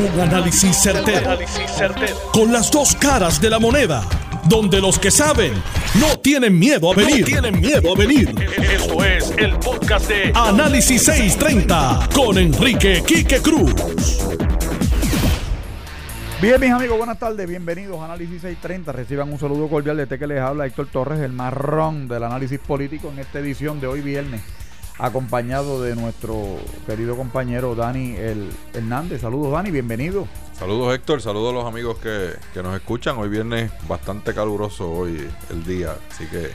Un análisis certero, Con las dos caras de la moneda. Donde los que saben no tienen miedo a venir. tienen miedo a venir. Esto es el podcast de Análisis 630 con Enrique Quique Cruz. Bien, mis amigos, buenas tardes. Bienvenidos a Análisis 630. Reciban un saludo cordial de este que les habla Héctor Torres, el marrón del análisis político en esta edición de hoy viernes acompañado de nuestro querido compañero Dani el Hernández. Saludos Dani, bienvenido. Saludos Héctor, saludos a los amigos que, que nos escuchan. Hoy viernes bastante caluroso hoy el día, así que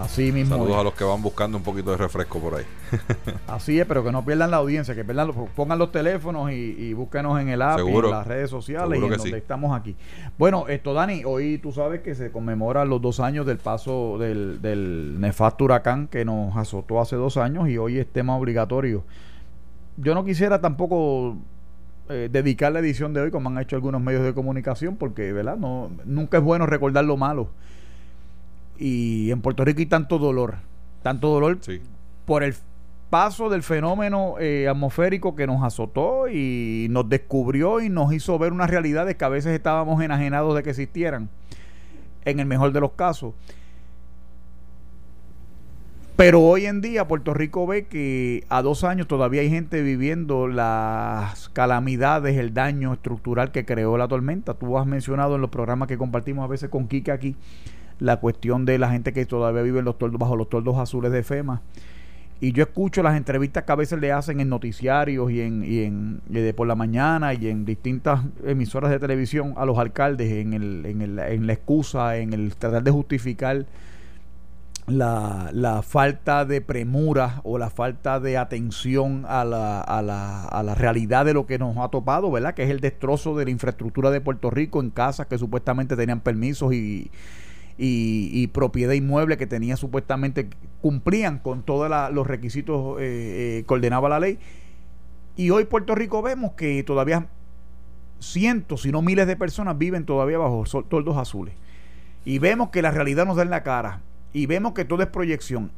Así mismo. Saludos a los que van buscando un poquito de refresco por ahí. Así es, pero que no pierdan la audiencia, que pierdan, pongan los teléfonos y, búsquenos en el app y en las redes sociales y en donde estamos aquí. Bueno, esto Dani, hoy tú sabes que se conmemoran los dos años del paso del, del nefasto huracán que nos azotó hace dos años y hoy es tema obligatorio. Yo no quisiera tampoco eh, dedicar la edición de hoy como han hecho algunos medios de comunicación porque, ¿verdad? No, nunca es bueno recordar lo malo y en Puerto Rico hay tanto dolor, tanto dolor por el paso del fenómeno eh, atmosférico que nos azotó y nos descubrió y nos hizo ver unas realidades que a veces estábamos enajenados de que existieran, en el mejor de los casos. Pero hoy en día Puerto Rico ve que a dos años todavía hay gente viviendo las calamidades, el daño estructural que creó la tormenta. Tú has mencionado en los programas que compartimos a veces con Kike aquí la cuestión de la gente que todavía vive en los bajo los toldos azules de FEMA. Y yo escucho las entrevistas que a veces le hacen en noticiarios y en, y en por la mañana y en distintas emisoras de televisión a los alcaldes en, el, en, el, en la excusa, en el tratar de justificar la, la, falta de premura o la falta de atención a la, a, la, a la realidad de lo que nos ha topado, ¿verdad? Que es el destrozo de la infraestructura de Puerto Rico en casas que supuestamente tenían permisos y, y, propiedad inmueble que tenía supuestamente cumplían con todos los requisitos eh, eh, que ordenaba la ley. Y hoy Puerto Rico vemos que todavía cientos, si no miles de personas viven todavía bajo toldos azules. Y vemos que la realidad nos da en la cara. Y vemos que todo es proyección.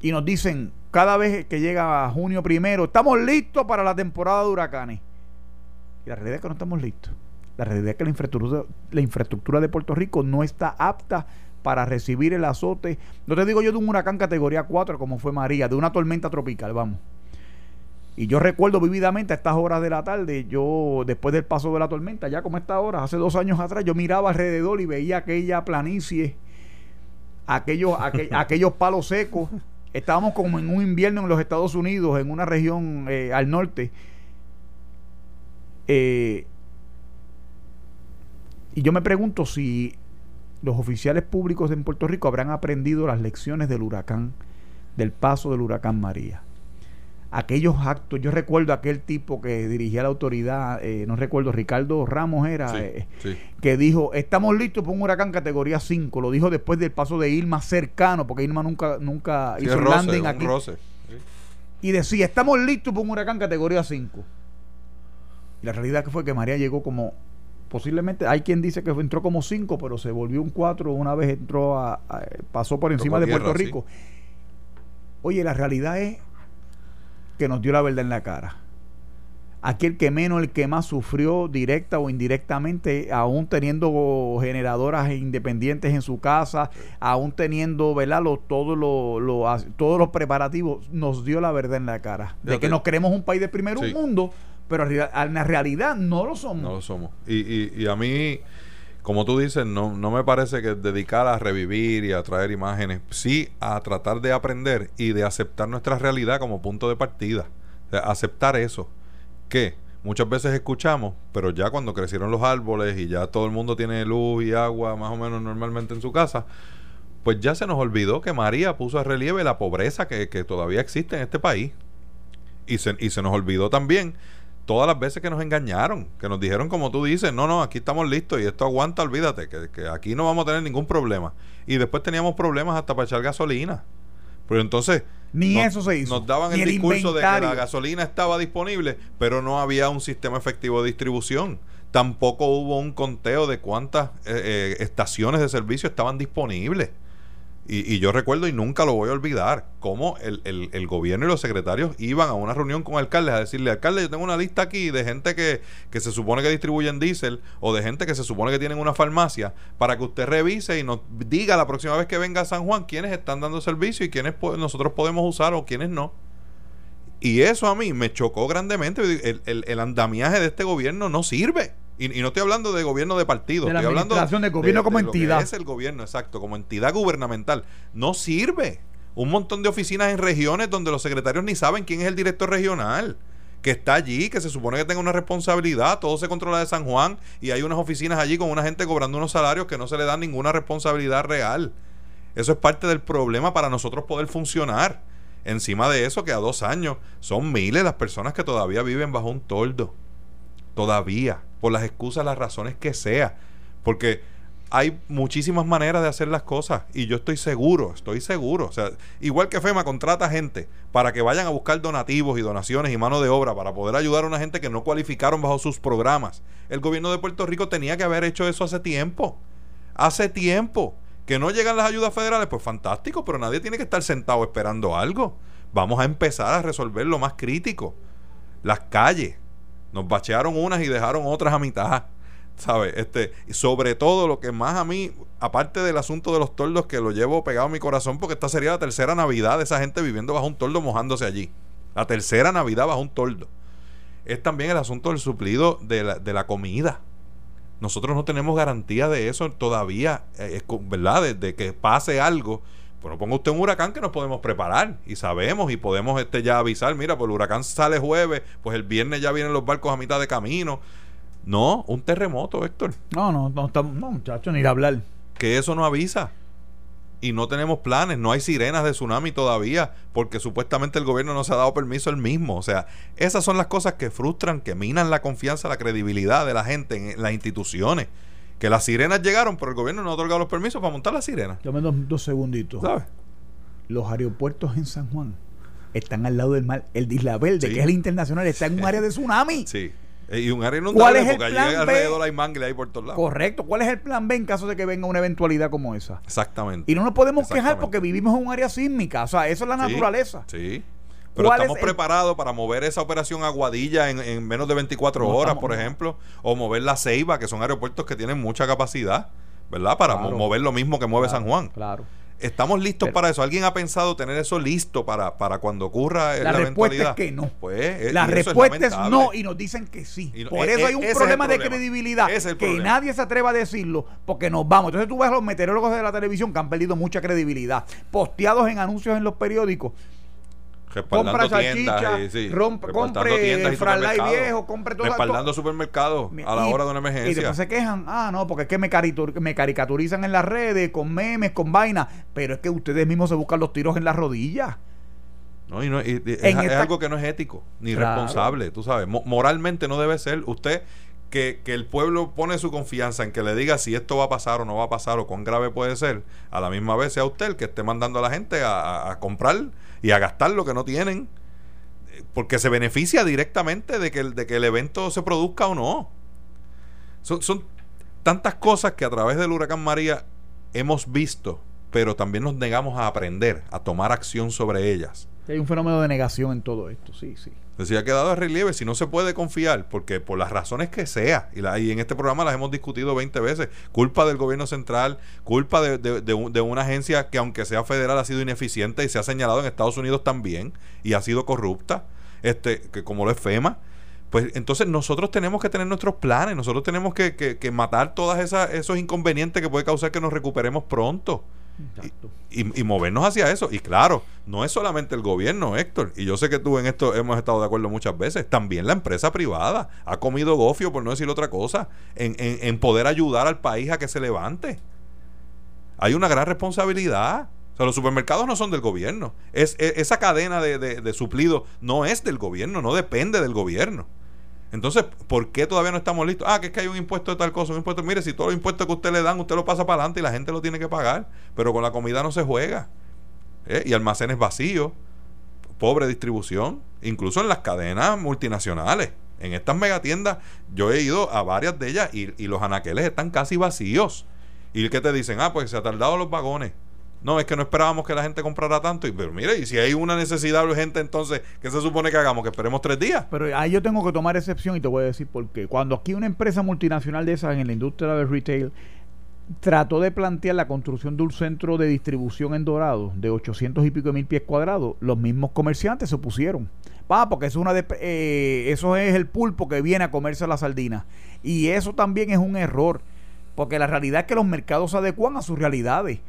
Y nos dicen cada vez que llega junio primero, estamos listos para la temporada de huracanes. Y la realidad es que no estamos listos. La realidad es que la infraestructura, la infraestructura de Puerto Rico no está apta para recibir el azote. No te digo yo de un huracán categoría 4 como fue María, de una tormenta tropical, vamos. Y yo recuerdo vividamente a estas horas de la tarde, yo después del paso de la tormenta, ya como esta hora, hace dos años atrás, yo miraba alrededor y veía aquella planicie, aquellos, aquellos palos secos. Estábamos como en un invierno en los Estados Unidos, en una región eh, al norte. Eh, y yo me pregunto si los oficiales públicos en Puerto Rico habrán aprendido las lecciones del huracán, del paso del huracán María. Aquellos actos, yo recuerdo aquel tipo que dirigía la autoridad, eh, no recuerdo, Ricardo Ramos era, eh, que dijo, estamos listos para un huracán categoría 5, lo dijo después del paso de Irma cercano, porque Irma nunca, nunca hizo el landing aquí. Y decía, estamos listos para un huracán categoría 5. Y la realidad que fue que María llegó como posiblemente hay quien dice que entró como cinco, pero se volvió un cuatro una vez entró a, pasó por encima de Puerto Rico. Oye, la realidad es que nos dio la verdad en la cara. Aquel que menos, el que más sufrió directa o indirectamente, aún teniendo generadoras independientes en su casa, aún teniendo ¿verdad? todos, los, todos los preparativos, nos dio la verdad en la cara. De que nos queremos un país de primer mundo, pero en la realidad no lo somos. No lo somos. Y, y, a mí, como tú dices, no, no me parece que dedicar a revivir y a traer imágenes, sí a tratar de aprender y de aceptar nuestra realidad como punto de partida. aceptar eso. Que muchas veces escuchamos, pero ya cuando crecieron los árboles y ya todo el mundo tiene luz y agua más o menos normalmente en su casa, pues ya se nos olvidó que María puso a relieve la pobreza que, que todavía existe en este país. Y se, y se nos olvidó también todas las veces que nos engañaron, que nos dijeron como tú dices, no, no, aquí estamos listos y esto aguanta, olvídate, que, aquí no vamos a tener ningún problema. Y después teníamos problemas hasta para echar gasolina. Pero entonces... Ni eso se hizo. Nos daban el, discurso de que la gasolina estaba disponible, pero no había un sistema efectivo de distribución. Tampoco hubo un conteo de cuántas eh, eh, estaciones de servicio estaban disponibles. Y, yo recuerdo y nunca lo voy a olvidar, cómo el, el, gobierno y los secretarios iban a una reunión con alcaldes a decirle, alcalde, yo tengo una lista aquí de gente que, que se supone que distribuyen diésel o de gente que se supone que tienen una farmacia para que usted revise y nos diga la próxima vez que venga a San Juan quiénes están dando servicio y quiénes nosotros podemos usar o quiénes no. Y eso a mí me chocó grandemente. El, el andamiaje de este gobierno no sirve. Y, no estoy hablando de gobierno de partido, de estoy hablando de gobierno como entidad. es el gobierno, exacto, como entidad gubernamental. No sirve. Un montón de oficinas en regiones donde los secretarios ni saben quién es el director regional que está allí, que se supone que tenga una responsabilidad, todo se controla de San Juan y hay unas oficinas allí con una gente cobrando unos salarios que no se le dan ninguna responsabilidad real. Eso es parte del problema para nosotros poder funcionar. Encima de eso, que a dos años son miles las personas que todavía viven bajo un toldo. Todavía por las excusas, las razones que sea. Porque hay muchísimas maneras de hacer las cosas y yo estoy seguro, estoy seguro. O sea, igual que FEMA contrata gente para que vayan a buscar donativos y donaciones y mano de obra para poder ayudar a una gente que no cualificaron bajo sus programas. El gobierno de Puerto Rico tenía que haber hecho eso hace tiempo. Hace tiempo. Que no llegan las ayudas federales, pues fantástico, pero nadie tiene que estar sentado esperando algo. Vamos a empezar a resolver lo más crítico. Las calles, nos bachearon unas y dejaron otras a mitad. ¿Sabes? Este, sobre todo lo que más a mí, aparte del asunto de los tordos que lo llevo pegado a mi corazón, porque esta sería la tercera Navidad de esa gente viviendo bajo un tordo mojándose allí. La tercera Navidad bajo un tordo. Es también el asunto del suplido de la, de la comida. Nosotros no tenemos garantía de eso todavía, eh, ¿verdad? de que pase algo bueno, ponga usted un huracán que nos podemos preparar y sabemos y podemos este ya avisar, mira, pues el huracán sale jueves, pues el viernes ya vienen los barcos a mitad de camino. No, un terremoto, Héctor. No, no, no, no muchachos, ni ir a hablar. Que eso no avisa. Y no tenemos planes, no hay sirenas de tsunami todavía, porque supuestamente el gobierno no se ha dado permiso el mismo. O sea, esas son las cosas que frustran, que minan la confianza, la credibilidad de la gente en las instituciones. Que las sirenas llegaron, pero el gobierno no ha otorgado los permisos para montar las sirenas. Dame dos, dos segunditos. ¿Sabes? Los aeropuertos en San Juan están al lado del mar. El de Isla Verde, que es el internacional, está en un área de tsunami. Sí. Eh, y un área inundable porque allí alrededor hay mangle ahí por todos lados. Correcto. ¿Cuál es el plan B en caso de que venga una eventualidad como esa? Exactamente. Y no nos podemos quejar porque vivimos en un área sísmica. O sea, eso es la naturaleza. Sí. Pero estamos preparados para mover esa operación Aguadilla en, menos de 24 horas, por ejemplo, o mover la Ceiba, que son aeropuertos que tienen mucha capacidad, ¿verdad? Para mover lo mismo que mueve San Juan. Claro. ¿Estamos listos para eso? ¿Alguien ha pensado tener eso listo para, para cuando ocurra la, la respuesta es que no. Pues, eh, la respuesta es, no y nos dicen que sí. Por e, eso hay un problema de credibilidad que nadie se atreva a decirlo porque nos vamos. Entonces tú ves a los meteorólogos de la televisión que han perdido mucha credibilidad, posteados en anuncios en los periódicos compra salchicha, y, compre fralay viejo, compre todo. Respaldando supermercados a la hora de una emergencia. Y después se quejan, ah, no, porque es que me, me caricaturizan en las redes, con memes, con vainas, pero es que ustedes mismos se buscan los tiros en las rodillas. No, y no, es, algo que no es ético ni responsable, tú sabes. moralmente no debe ser. Usted que, que, el pueblo pone su confianza en que le diga si esto va a pasar o no va a pasar o cuán grave puede ser, a la misma vez sea usted el que esté mandando a la gente a, a comprar y a gastar lo que no tienen, porque se beneficia directamente de que el, de que el evento se produzca o no. Son, son tantas cosas que a través del huracán María hemos visto, pero también nos negamos a aprender, a tomar acción sobre ellas. Hay un fenómeno de negación en todo esto, sí, sí. Decía ha quedado a relieve si no se puede confiar, porque por las razones que sea, y, la, y en este programa las hemos discutido 20 veces, culpa del gobierno central, culpa de, de, una agencia que aunque sea federal ha sido ineficiente y se ha señalado en Estados Unidos también y ha sido corrupta, este que como lo es FEMA, pues entonces nosotros tenemos que tener nuestros planes, nosotros tenemos que, que, que matar todos esos inconvenientes que puede causar que nos recuperemos pronto. Y, movernos hacia eso. Y claro, no es solamente el gobierno, Héctor. Y yo sé que tú en esto hemos estado de acuerdo muchas veces. También la empresa privada ha comido gofio, por no decir otra cosa, en, en, poder ayudar al país a que se levante. Hay una gran responsabilidad. O sea, los supermercados no son del gobierno. Es, e, esa cadena de, de suplido no es del gobierno, no depende del gobierno. Entonces, ¿por qué todavía no estamos listos? Ah, que es que hay un impuesto de tal cosa, un impuesto. Mire, si todos los impuestos que usted le dan, usted lo pasa para adelante y la gente lo tiene que pagar. Pero con la comida no se juega. ¿eh? Y almacenes vacíos, pobre distribución, incluso en las cadenas multinacionales. En estas megatiendas, yo he ido a varias de ellas y, los anaqueles están casi vacíos. ¿Y qué te dicen? Ah, pues se ha tardado los vagones. No, es que no esperábamos que la gente comprara tanto. Y, pero mire, y si hay una necesidad urgente, entonces, ¿qué se supone que hagamos? ¿Que esperemos tres días? Pero ahí yo tengo que tomar excepción y te voy a decir por qué. Cuando aquí una empresa multinacional de esas en la industria del retail trató de plantear la construcción de un centro de distribución en Dorado de 800 y pico de mil pies cuadrados, los mismos comerciantes se opusieron. Va, porque eso es, una de, eh, eso es el pulpo que viene a comerse la sardina. Y eso también es un error, porque la realidad es que los mercados se adecuan a sus realidades.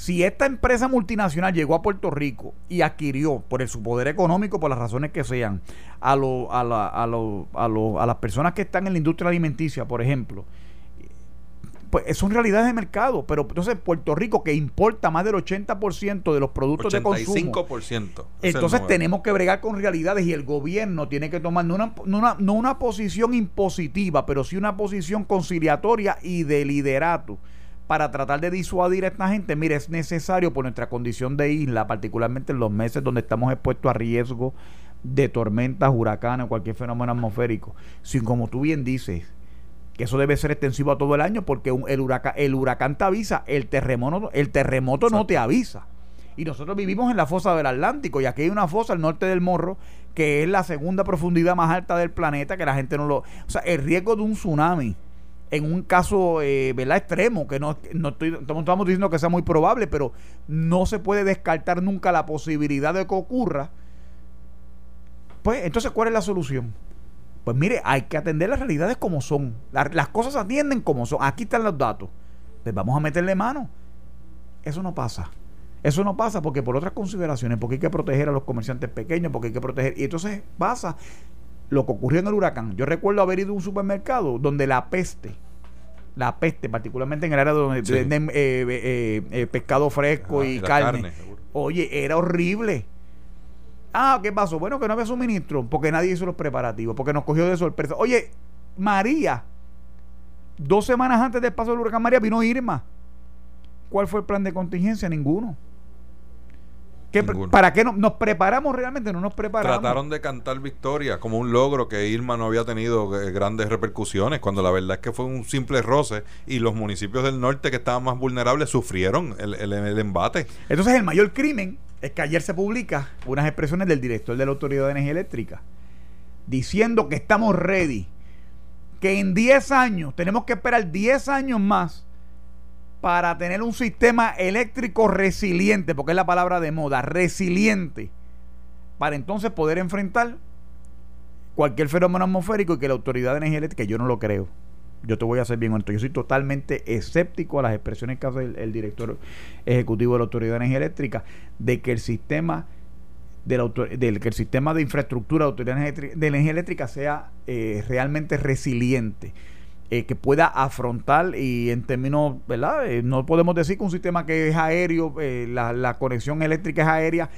Si esta empresa multinacional llegó a Puerto Rico y adquirió, por el, su poder económico, por las razones que sean, a, lo, a, la, a, lo, a, lo, a las personas que están en la industria alimenticia, por ejemplo, pues son realidades de mercado. Pero entonces Puerto Rico, que importa más del 80% de los productos de consumo. 85%. Entonces tenemos que bregar con realidades y el gobierno tiene que tomar no una, no una, no una posición impositiva, pero sí una posición conciliatoria y de liderato para tratar de disuadir a esta gente. Mire, es necesario por nuestra condición de isla, particularmente en los meses donde estamos expuestos a riesgo de tormentas, huracanes, cualquier fenómeno atmosférico. Si, como tú bien dices, que eso debe ser extensivo a todo el año porque el, huracán, el huracán te avisa, el terremoto, el terremoto no te avisa. Y nosotros vivimos en la fosa del Atlántico y aquí hay una fosa al norte del Morro que es la segunda profundidad más alta del planeta, que la gente no lo... O sea, el riesgo de un tsunami en un caso eh, ¿verdad? extremo, que no, no estoy, estamos diciendo que sea muy probable, pero no se puede descartar nunca la posibilidad de que ocurra. Pues entonces, ¿cuál es la solución? Pues mire, hay que atender las realidades como son. las cosas atienden como son. Aquí están los datos. Pues vamos a meterle mano. Eso no pasa. Eso no pasa porque por otras consideraciones, porque hay que proteger a los comerciantes pequeños, porque hay que proteger. Y entonces pasa lo que ocurrió en el huracán. Yo recuerdo haber ido a un supermercado donde la peste, la peste, particularmente en el área donde venden eh, eh, eh, pescado fresco y, carne oye, era horrible Ah, ¿qué pasó? Bueno, que no había suministro, porque nadie hizo los preparativos, porque nos cogió de sorpresa. Oye, María, dos semanas antes del paso del huracán María vino Irma. ¿Cuál fue el plan de contingencia? Ninguno. ¿Para qué no, nos preparamos realmente? No nos preparamos. Trataron de cantar victoria como un logro que Irma no había tenido eh, grandes repercusiones, cuando la verdad es que fue un simple roce y los municipios del norte que estaban más vulnerables sufrieron el, el embate. Entonces el mayor crimen es que ayer se publica unas expresiones del director de la Autoridad de Energía Eléctrica diciendo que estamos ready, que en 10 años, tenemos que esperar 10 años más para tener un sistema eléctrico resiliente, porque es la palabra de moda, resiliente, para entonces poder enfrentar cualquier fenómeno atmosférico y que la Autoridad de Energía Eléctrica, yo no lo creo, yo te voy a ser bien honesto, yo soy totalmente escéptico a las expresiones que hace el, director ejecutivo de la Autoridad de Energía Eléctrica de que el sistema de del que el sistema de infraestructura de la Autoridad de Energía Eléctrica sea eh, realmente resiliente. Eh, que pueda afrontar y en términos, ¿verdad? Eh, no podemos decir que un sistema que es aéreo, la, la, conexión eléctrica es aérea,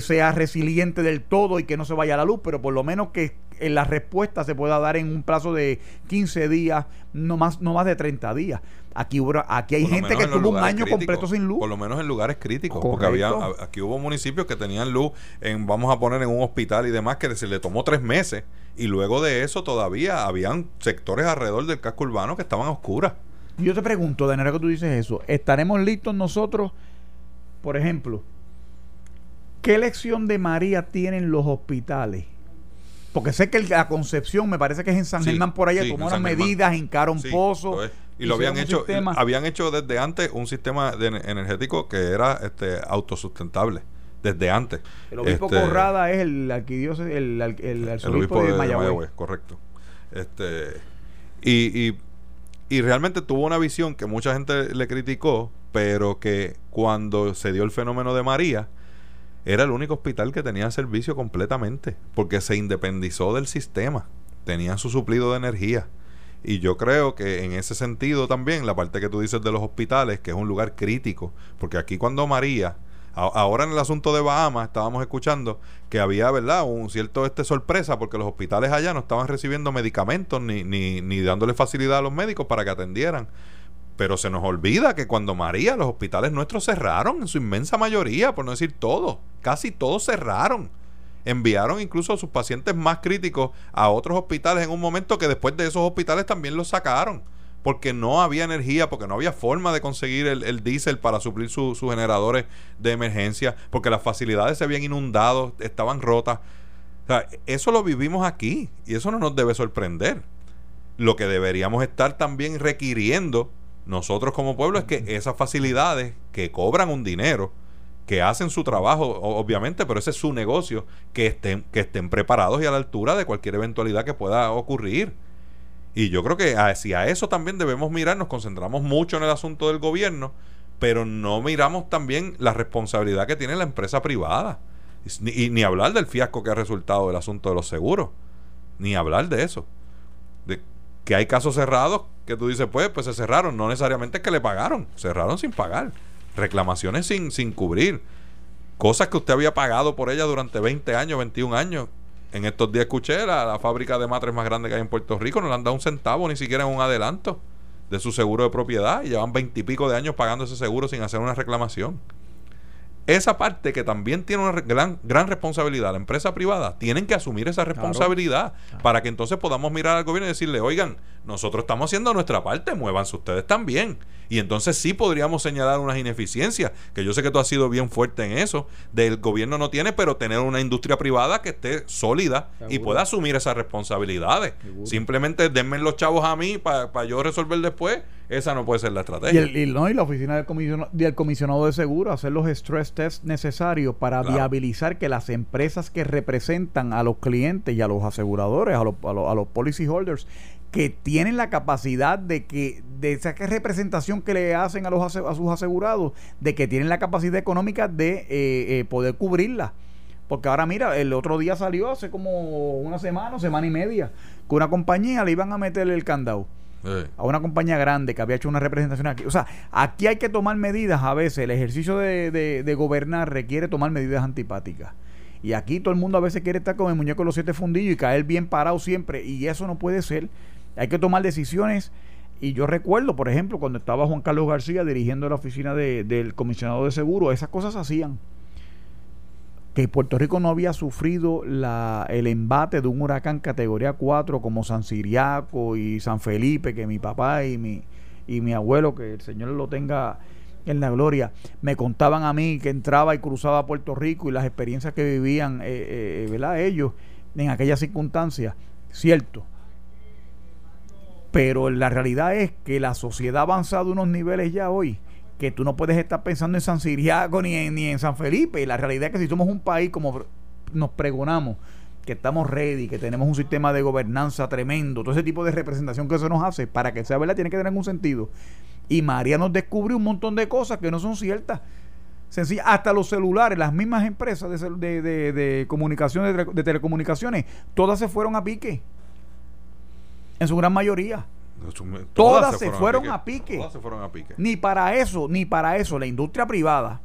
sea resiliente del todo y que no se vaya a la luz, pero por lo menos que la respuesta se pueda dar en un plazo de 15 días, no más, no más de 30 días. Aquí, hubo, aquí hay gente que estuvo un año completo sin luz. Por lo menos en lugares críticos. Porque había, aquí hubo municipios que tenían luz, en vamos a poner en un hospital y demás, que se le tomó tres meses. Y luego de eso todavía habían sectores alrededor del casco urbano que estaban a oscuras. Yo te pregunto, de manera que tú dices eso, ¿estaremos listos nosotros, por ejemplo, qué lección de María tienen los hospitales? Porque sé que la Concepción, me parece que es en San Germán por allá, tomaron medidas, hincaron pozos. Y lo habían hecho, habían hecho desde antes un sistema energético que era este autosustentable desde antes. El obispo este, Corrada es el arquidiócesis, el, el, el, obispo de, Mayagüez. correcto. Este y, y, y realmente tuvo una visión que mucha gente le criticó, pero que cuando se dio el fenómeno de María, era el único hospital que tenía servicio completamente, porque se independizó del sistema, tenía su suplido de energía. Y yo creo que en ese sentido también, la parte que tú dices de los hospitales, que es un lugar crítico, porque aquí cuando María, ahora en el asunto de Bahamas, estábamos escuchando que había, ¿verdad?, un cierto este sorpresa, porque los hospitales allá no estaban recibiendo medicamentos ni, ni, ni dándole facilidad a los médicos para que atendieran. Pero se nos olvida que cuando María, los hospitales nuestros cerraron, en su inmensa mayoría, por no decir todos, casi todos cerraron. Enviaron incluso a sus pacientes más críticos a otros hospitales en un momento que después de esos hospitales también los sacaron. porque no había energía, porque no había forma de conseguir el, diésel para suplir sus generadores de emergencia, porque las facilidades se habían inundado, estaban rotas. O sea, eso lo vivimos aquí y eso no nos debe sorprender. Lo que deberíamos estar también requiriendo nosotros como pueblo es que esas facilidades que cobran un dinero, que hacen su trabajo, obviamente, pero ese es su negocio, que estén, que estén preparados y a la altura de cualquier eventualidad que pueda ocurrir. Y yo creo que hacia eso también debemos mirar, nos concentramos mucho en el asunto del gobierno, pero no miramos también la responsabilidad que tiene la empresa privada. y ni hablar del fiasco que ha resultado del asunto de los seguros, ni hablar de eso. De que hay casos cerrados que tú dices, pues, pues se cerraron, no necesariamente es que le pagaron, cerraron sin pagar reclamaciones sin, sin cubrir, cosas que usted había pagado por ella durante 20 años, 21 años. En estos días escuché la, fábrica de matres más grande que hay en Puerto Rico, no le han dado un centavo, ni siquiera un adelanto de su seguro de propiedad y llevan veintipico de años pagando ese seguro sin hacer una reclamación. Esa parte que también tiene una gran, gran responsabilidad, la empresa privada, tienen que asumir esa responsabilidad para que entonces podamos mirar al gobierno y decirle, oigan, nosotros estamos haciendo nuestra parte, muévanse ustedes también. Y entonces sí podríamos señalar unas ineficiencias, que yo sé que tú has sido bien fuerte en eso, del gobierno no tiene, pero tener una industria privada que esté sólida y pueda asumir esas responsabilidades. Simplemente denme los chavos a mí para yo resolver después. Esa no puede ser la estrategia. Y, no, y la oficina del comisionado, del comisionado de seguro hacer los stress tests necesarios para viabilizar que las empresas que representan a los clientes y a los aseguradores, a los, a los, a los policy holders, que tienen la capacidad de que de esa representación que le hacen a los a sus asegurados de que tienen la capacidad económica de eh, eh, poder cubrirla porque ahora mira el otro día salió hace como una semana semana y media que una compañía le iban a meterle el candado a una compañía grande que había hecho una representación aquí. O sea, aquí hay que tomar medidas a veces. El ejercicio de, de gobernar requiere tomar medidas antipáticas. Y aquí todo el mundo a veces quiere estar con el muñeco de los siete fundillos y caer bien parado siempre. Y eso no puede ser. Hay que tomar decisiones. Y yo recuerdo, por ejemplo, cuando estaba Juan Carlos García dirigiendo la oficina del comisionado de seguro, esas cosas hacían. Que Puerto Rico no había sufrido la, el embate de un huracán categoría 4 como San Siriaco y San Felipe, que mi papá y mi, y mi abuelo, que el Señor lo tenga en la gloria, me contaban a mí que entraba y cruzaba Puerto Rico y las experiencias que vivían eh, eh, ¿verdad? ellos en aquellas circunstancias. Cierto, pero la realidad es que la sociedad ha avanzado unos niveles ya hoy que tú no puedes estar pensando en San Siriaco ni en, San Felipe. Y la realidad es que si somos un país como nos pregonamos, que estamos ready, que tenemos un sistema de gobernanza tremendo, todo ese tipo de representación que eso nos hace, para que sea verdad tiene que tener algún sentido. Y María nos descubrió un montón de cosas que no son ciertas. Sencilla, hasta los celulares, las mismas empresas de, de, de comunicaciones, de telecomunicaciones, todas se fueron a pique. En su gran mayoría. Todas, se, fueron, a pique. Todas se fueron a pique. Ni para eso, ni para eso, la industria privada.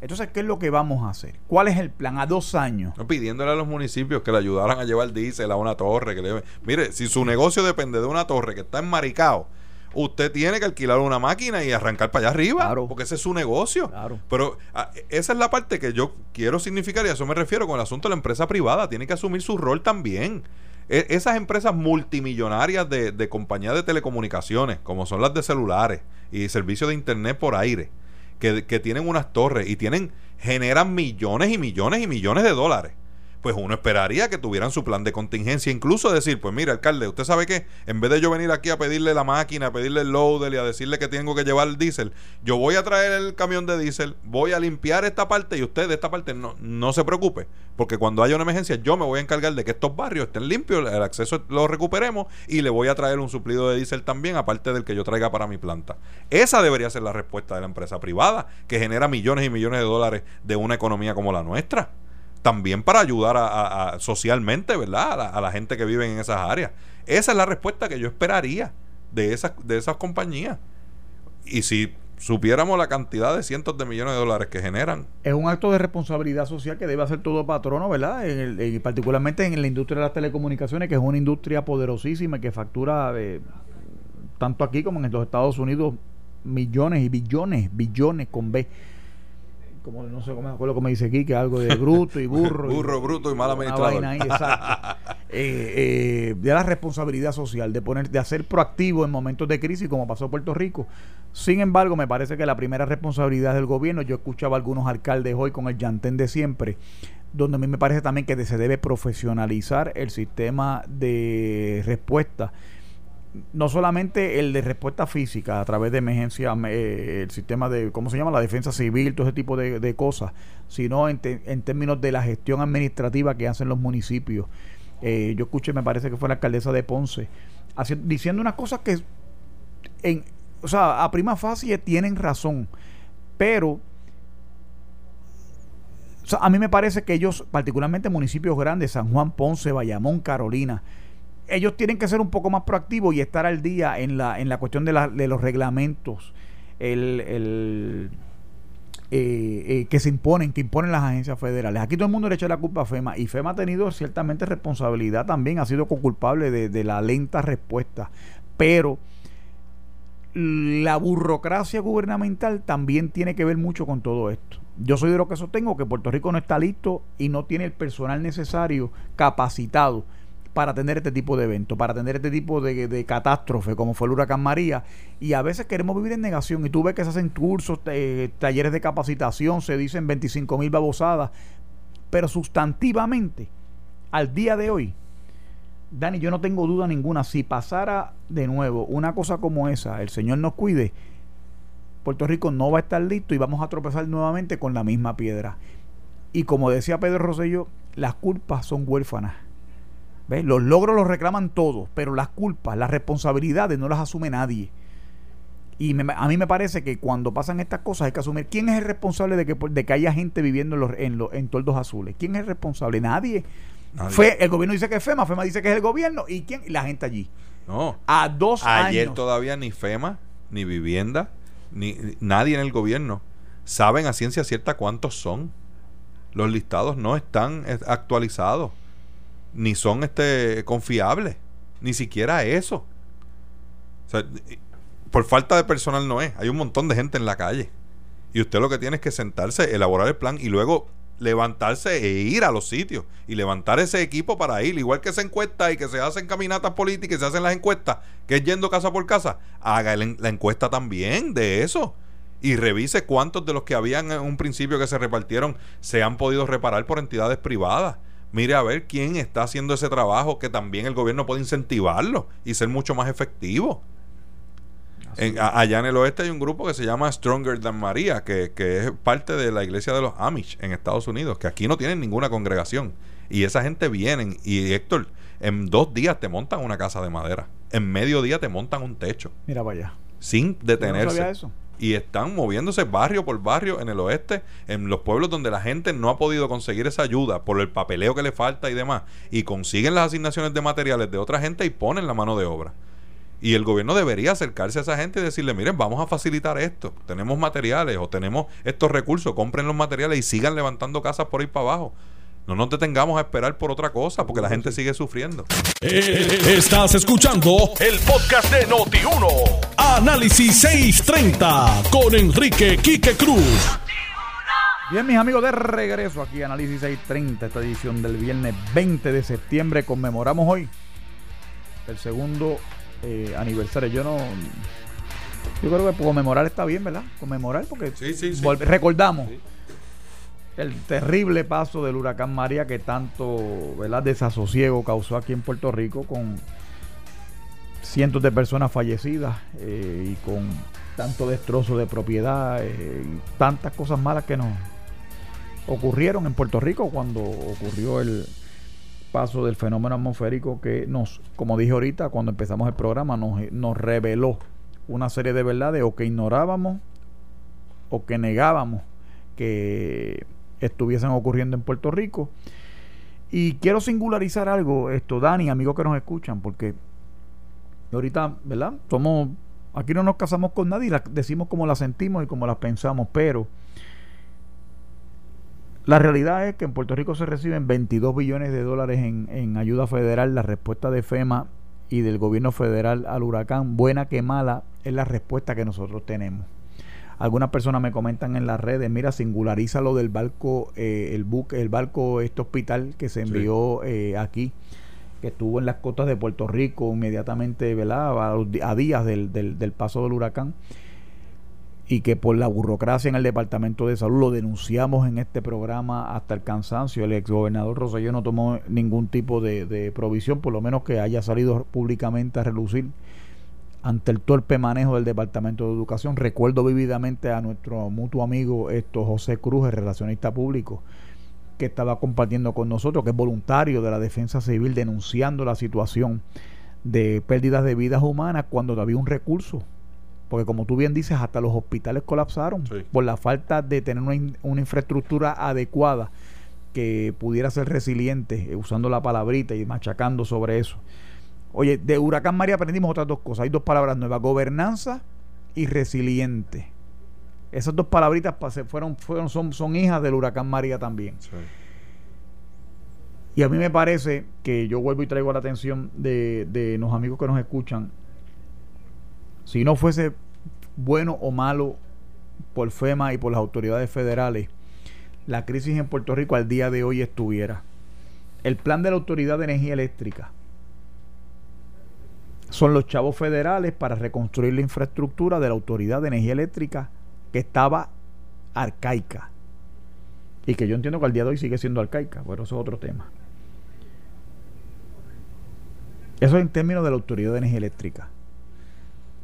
Entonces, ¿qué es lo que vamos a hacer? ¿Cuál es el plan a dos años? pidiéndole a los municipios que le ayudaran a llevar diésel a una torre. Que le... Mire, si su negocio depende de una torre que está en Maricao, usted tiene que alquilar una máquina y arrancar para allá arriba. Porque ese es su negocio. Pero ah, esa es la parte que yo quiero significar y a eso me refiero con el asunto de la empresa privada. Tiene que asumir su rol también. E, esas empresas multimillonarias de, de compañías de telecomunicaciones, como son las de celulares y servicios de internet por aire, que, que tienen unas torres y tienen, generan millones y millones y millones de dólares pues uno esperaría que tuvieran su plan de contingencia, incluso decir, pues mire, alcalde, usted sabe que en vez de yo venir aquí a pedirle la máquina, a pedirle el loader y a decirle que tengo que llevar el diésel, yo voy a traer el camión de diésel, voy a limpiar esta parte y usted de esta parte no, no se preocupe, porque cuando haya una emergencia yo me voy a encargar de que estos barrios estén limpios, el acceso lo recuperemos y le voy a traer un suplido de diésel también, aparte del que yo traiga para mi planta. Esa debería ser la respuesta de la empresa privada, que genera millones y millones de dólares de una economía como la nuestra también para ayudar a, socialmente, ¿verdad? A la, gente que vive en esas áreas. Esa es la respuesta que yo esperaría de esas, de esas compañías. Y si supiéramos la cantidad de cientos de millones de dólares que generan. Es un acto de responsabilidad social que debe hacer todo patrono, ¿verdad? y particularmente en la industria de las telecomunicaciones, que es una industria poderosísima que factura eh, tanto aquí como en los Estados Unidos millones y billones, billones con B como no sé cómo me acuerdo cómo dice aquí, que algo de bruto y burro. burro, bruto y mal administrador. Eh, eh, de la responsabilidad social, de poner, de hacer proactivo en momentos de crisis, como pasó Puerto Rico. Sin embargo, me parece que la primera responsabilidad del gobierno, yo escuchaba a algunos alcaldes hoy con el llantén de siempre, donde a mí me parece también que se debe profesionalizar el sistema de respuesta no solamente el de respuesta física a través de emergencia, eh, el sistema de, ¿cómo se llama? La defensa civil, todo ese tipo de, cosas, sino en, en, términos de la gestión administrativa que hacen los municipios. Eh, yo escuché, me parece que fue la alcaldesa de Ponce, diciendo unas cosas que, en, o sea, a prima facie tienen razón, pero a mí me parece que ellos, particularmente municipios grandes, San Juan, Ponce, Bayamón, Carolina, ellos tienen que ser un poco más proactivos y estar al día en la, en la cuestión de, la, de los reglamentos el, el eh, eh, que se imponen, que imponen las agencias federales. Aquí todo el mundo le echa la culpa a FEMA y FEMA ha tenido ciertamente responsabilidad también, ha sido culpable de, de la lenta respuesta, pero la burocracia gubernamental también tiene que ver mucho con todo esto. Yo soy de lo que sostengo que Puerto Rico no está listo y no tiene el personal necesario capacitado para atender este tipo de eventos, para atender este tipo de, catástrofe como fue el huracán María. Y a veces queremos vivir en negación y tú ves que se hacen cursos, talleres de capacitación, se dicen 25 mil babosadas, pero sustantivamente, al día de hoy, Dani, yo no tengo duda ninguna, si pasara de nuevo una cosa como esa, el Señor nos cuide, Puerto Rico no va a estar listo y vamos a tropezar nuevamente con la misma piedra. Y como decía Pedro Rosselló, las culpas son huérfanas los logros los reclaman todos, pero las culpas, las responsabilidades no las asume nadie. Y a mí me parece que cuando pasan estas cosas hay que asumir quién es el responsable de que, de que haya gente viviendo en, los, en, los, en toldos azules. ¿Quién es el responsable? Nadie. Fue, el gobierno dice que es FEMA, FEMA dice que es el gobierno. ¿Y quién? La gente allí. No. A dos Ayer todavía ni FEMA, ni vivienda, ni nadie en el gobierno saben a ciencia cierta cuántos son. Los listados no están eh, actualizados ni son este confiables, ni siquiera eso. Por falta de personal no es, hay un montón de gente en la calle. Y usted lo que tiene es que sentarse, elaborar el plan y luego levantarse e ir a los sitios y levantar ese equipo para ir, igual que se encuesta y que se hacen caminatas políticas y se hacen las encuestas, que es yendo casa por casa, haga la encuesta también de eso. Y revise cuántos de los que habían en un principio que se repartieron se han podido reparar por entidades privadas mire a ver quién está haciendo ese trabajo que también el gobierno puede incentivarlo y ser mucho más efectivo. allá en el oeste hay un grupo que se llama Stronger Than María, que, es parte de la iglesia de los Amish en Estados Unidos, que aquí no tienen ninguna congregación. Y esa gente vienen y Héctor, en dos días te montan una casa de madera. En medio día te montan un techo. Mira, vaya. Sin detenerse. eso y están moviéndose barrio por barrio en el oeste, en los pueblos donde la gente no ha podido conseguir esa ayuda por el papeleo que le falta y demás, y consiguen las asignaciones de materiales de otra gente y ponen la mano de obra. Y el gobierno debería acercarse a esa gente y decirle, miren, vamos a facilitar esto, tenemos materiales o tenemos estos recursos, compren los materiales y sigan levantando casas por ahí para abajo. No nos detengamos a esperar por otra cosa, porque la gente sigue sufriendo. Eh, estás escuchando el podcast de Noti1. Análisis 630 con Enrique Quique Cruz. Bien, mis amigos, de regreso aquí, Análisis 630, esta edición del viernes 20 de septiembre. Conmemoramos hoy el segundo eh, aniversario. Yo no. Yo creo que conmemorar está bien, ¿verdad? Conmemorar, porque sí, sí, sí. recordamos el terrible paso del huracán María que tanto ¿verdad? desasosiego causó aquí en Puerto Rico con cientos de personas fallecidas eh, y con tanto destrozo de propiedad eh, y tantas cosas malas que nos ocurrieron en Puerto Rico cuando ocurrió el paso del fenómeno atmosférico que nos, como dije ahorita cuando empezamos el programa, nos, nos reveló una serie de verdades o que ignorábamos o que negábamos que estuviesen ocurriendo en Puerto Rico. Y quiero singularizar algo, esto, Dani, amigos que nos escuchan, porque ahorita, ¿verdad? Somos, aquí no nos casamos con nadie, decimos como la sentimos y como las pensamos, pero la realidad es que en Puerto Rico se reciben 22 billones de dólares en, en ayuda federal. La respuesta de FEMA y del gobierno federal al huracán, buena que mala, es la respuesta que nosotros tenemos. Algunas personas me comentan en las redes, mira, singulariza lo del barco, eh, el buque, el barco, este hospital que se envió eh, aquí, que estuvo en las costas de Puerto Rico inmediatamente, ¿verdad? A, días del, del, del paso del huracán y que por la burocracia en el Departamento de Salud lo denunciamos en este programa hasta el cansancio. El exgobernador Roselló no tomó ningún tipo de, provisión, por lo menos que haya salido públicamente a relucir ante el torpe manejo del Departamento de Educación. Recuerdo vividamente a nuestro mutuo amigo esto, José Cruz, el relacionista público, que estaba compartiendo con nosotros, que es voluntario de la defensa civil, denunciando la situación de pérdidas de vidas humanas cuando había un recurso porque como tú bien dices, hasta los hospitales colapsaron por la falta de tener una, infraestructura adecuada que pudiera ser resiliente, eh, usando la palabrita y machacando sobre eso. Oye, de Huracán María aprendimos otras dos cosas. Hay dos palabras nuevas, gobernanza y resiliente. Esas dos palabritas fueron, fueron, son, son hijas del Huracán María también. Y a mí me parece que yo vuelvo y traigo la atención de, de los amigos que nos escuchan si no fuese bueno o malo por FEMA y por las autoridades federales, la crisis en Puerto Rico al día de hoy estuviera. El plan de la Autoridad de Energía Eléctrica son los chavos federales para reconstruir la infraestructura de la Autoridad de Energía Eléctrica que estaba arcaica. Y que yo entiendo que al día de hoy sigue siendo arcaica, pero eso es otro tema. Eso en términos de la Autoridad de Energía Eléctrica.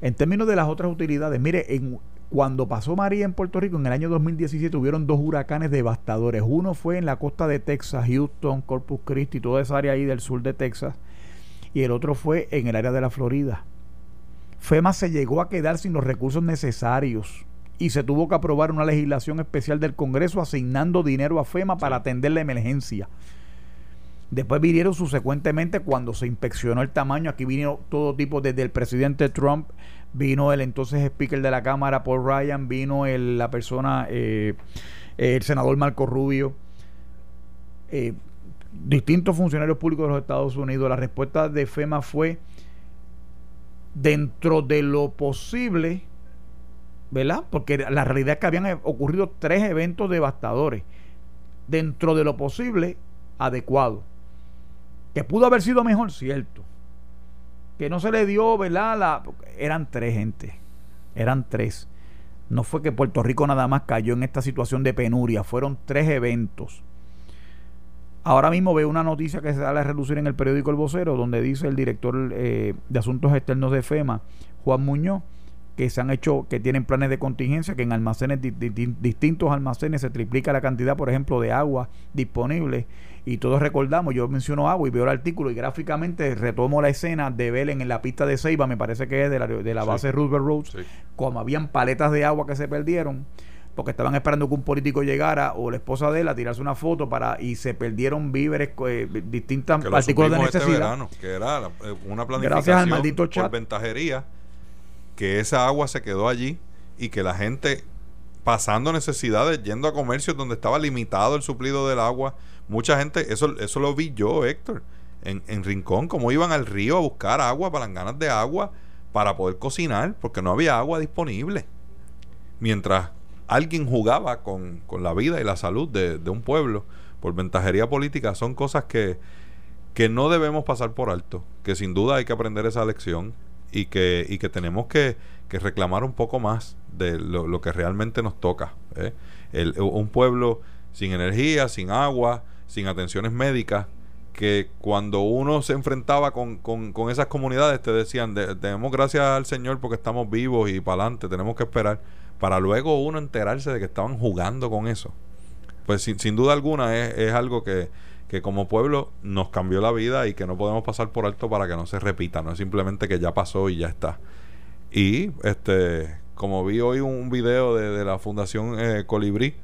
En términos de las otras utilidades, mire, en, cuando pasó María en Puerto Rico en el año 2017 hubieron dos huracanes devastadores. Uno fue en la costa de Texas, Houston, Corpus Christi, toda esa área ahí del sur de Texas. Y el otro fue en el área de la Florida. FEMA se llegó a quedar sin los recursos necesarios y se tuvo que aprobar una legislación especial del Congreso asignando dinero a FEMA para atender la emergencia. Después vinieron subsecuentemente cuando se inspeccionó el tamaño. Aquí vinieron todo tipo, desde el presidente Trump, vino el entonces speaker de la Cámara, Paul Ryan, vino el, la persona, eh, el senador Marco Rubio, eh, distintos funcionarios públicos de los Estados Unidos. La respuesta de FEMA fue dentro de lo posible, ¿verdad? Porque la realidad es que habían ocurrido tres eventos devastadores. Dentro de lo posible, adecuado que pudo haber sido mejor, cierto. Que no se le dio, ¿verdad? La, eran tres gente. Eran tres. No fue que Puerto Rico nada más cayó en esta situación de penuria. Fueron tres eventos. Ahora mismo veo una noticia que se da a reducir en el periódico El Vocero, donde dice el director eh, de Asuntos Externos de FEMA, Juan Muñoz, que se han hecho, que tienen planes de contingencia, que en almacenes, distintos almacenes se triplica la cantidad, por ejemplo, de agua disponible. Y todos recordamos, yo menciono agua y veo el artículo y gráficamente retomo la escena de Belén en la pista de Ceiba, me parece que es de la, de la base Roosevelt Road, como habían paletas de agua que se perdieron porque estaban esperando que un político llegara o la esposa de él a tirarse una foto para y se perdieron víveres eh, distintas artículos de este necesidad que era eh, una planificación al maldito por ventajería que esa agua se quedó allí y que la gente pasando necesidades yendo a comercios donde estaba limitado el suplido del agua Mucha gente, eso, eso lo vi yo, Héctor, en, en Rincón, como iban al río a buscar agua, ganas de agua, para poder cocinar, porque no había agua disponible. Mientras alguien jugaba con, con la vida y la salud de, un pueblo por ventajería política, son cosas que, que no debemos pasar por alto, que sin duda hay que aprender esa lección y que, y que tenemos que, que reclamar un poco más de lo, lo que realmente nos toca. ¿eh? El, un pueblo sin energía, sin agua, sin atenciones médicas, que cuando uno se enfrentaba con, con, esas comunidades te decían, demos gracias al Señor porque estamos vivos y para adelante, tenemos que esperar, para luego uno enterarse de que estaban jugando con eso. Pues sin, sin duda alguna es, es algo que, que como pueblo nos cambió la vida y que no podemos pasar por alto para que no se repita, no es simplemente que ya pasó y ya está. Y este, como vi hoy un video de, de la Fundación eh, Colibrí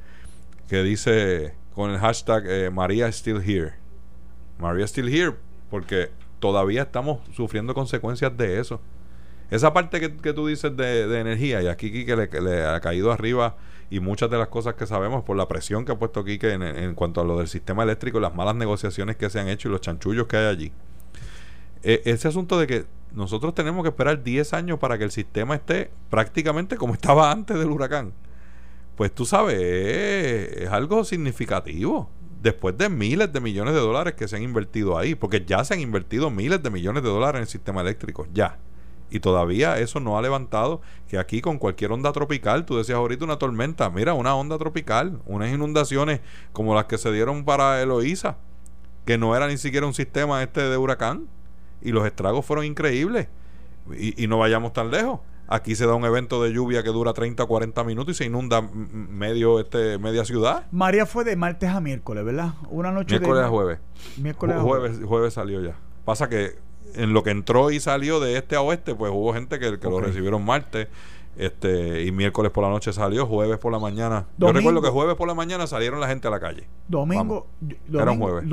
que dice con el hashtag eh, María Still Here. María Still Here, porque todavía estamos sufriendo consecuencias de eso. Esa parte que, tú dices de, energía, y aquí Quique le, ha caído arriba, y muchas de las cosas que sabemos por la presión que ha puesto Quique en, en cuanto a lo del sistema eléctrico, las malas negociaciones que se han hecho y los chanchullos que hay allí. E, ese asunto de que nosotros tenemos que esperar 10 años para que el sistema esté prácticamente como estaba antes del huracán. Pues tú sabes, es algo significativo. Después de miles de millones de dólares que se han invertido ahí, porque ya se han invertido miles de millones de dólares en el sistema eléctrico, ya. Y todavía eso no ha levantado que aquí con cualquier onda tropical, tú decías ahorita una tormenta, mira, una onda tropical, unas inundaciones como las que se dieron para Eloísa, que no era ni siquiera un sistema este de huracán, y los estragos fueron increíbles. Y, no vayamos tan lejos. Aquí se da un evento de lluvia que dura 30 o 40 minutos y se inunda medio este media ciudad. María fue de martes a miércoles, ¿verdad? Una noche miércoles a jueves. Miércoles a jueves. Jueves salió ya. Pasa que en lo que entró y salió de este a oeste, pues hubo gente que, lo recibieron martes. Este, y miércoles por la noche salió, jueves por la mañana. Yo recuerdo que jueves por la mañana salieron la gente a la calle. Domingo, Era un jueves.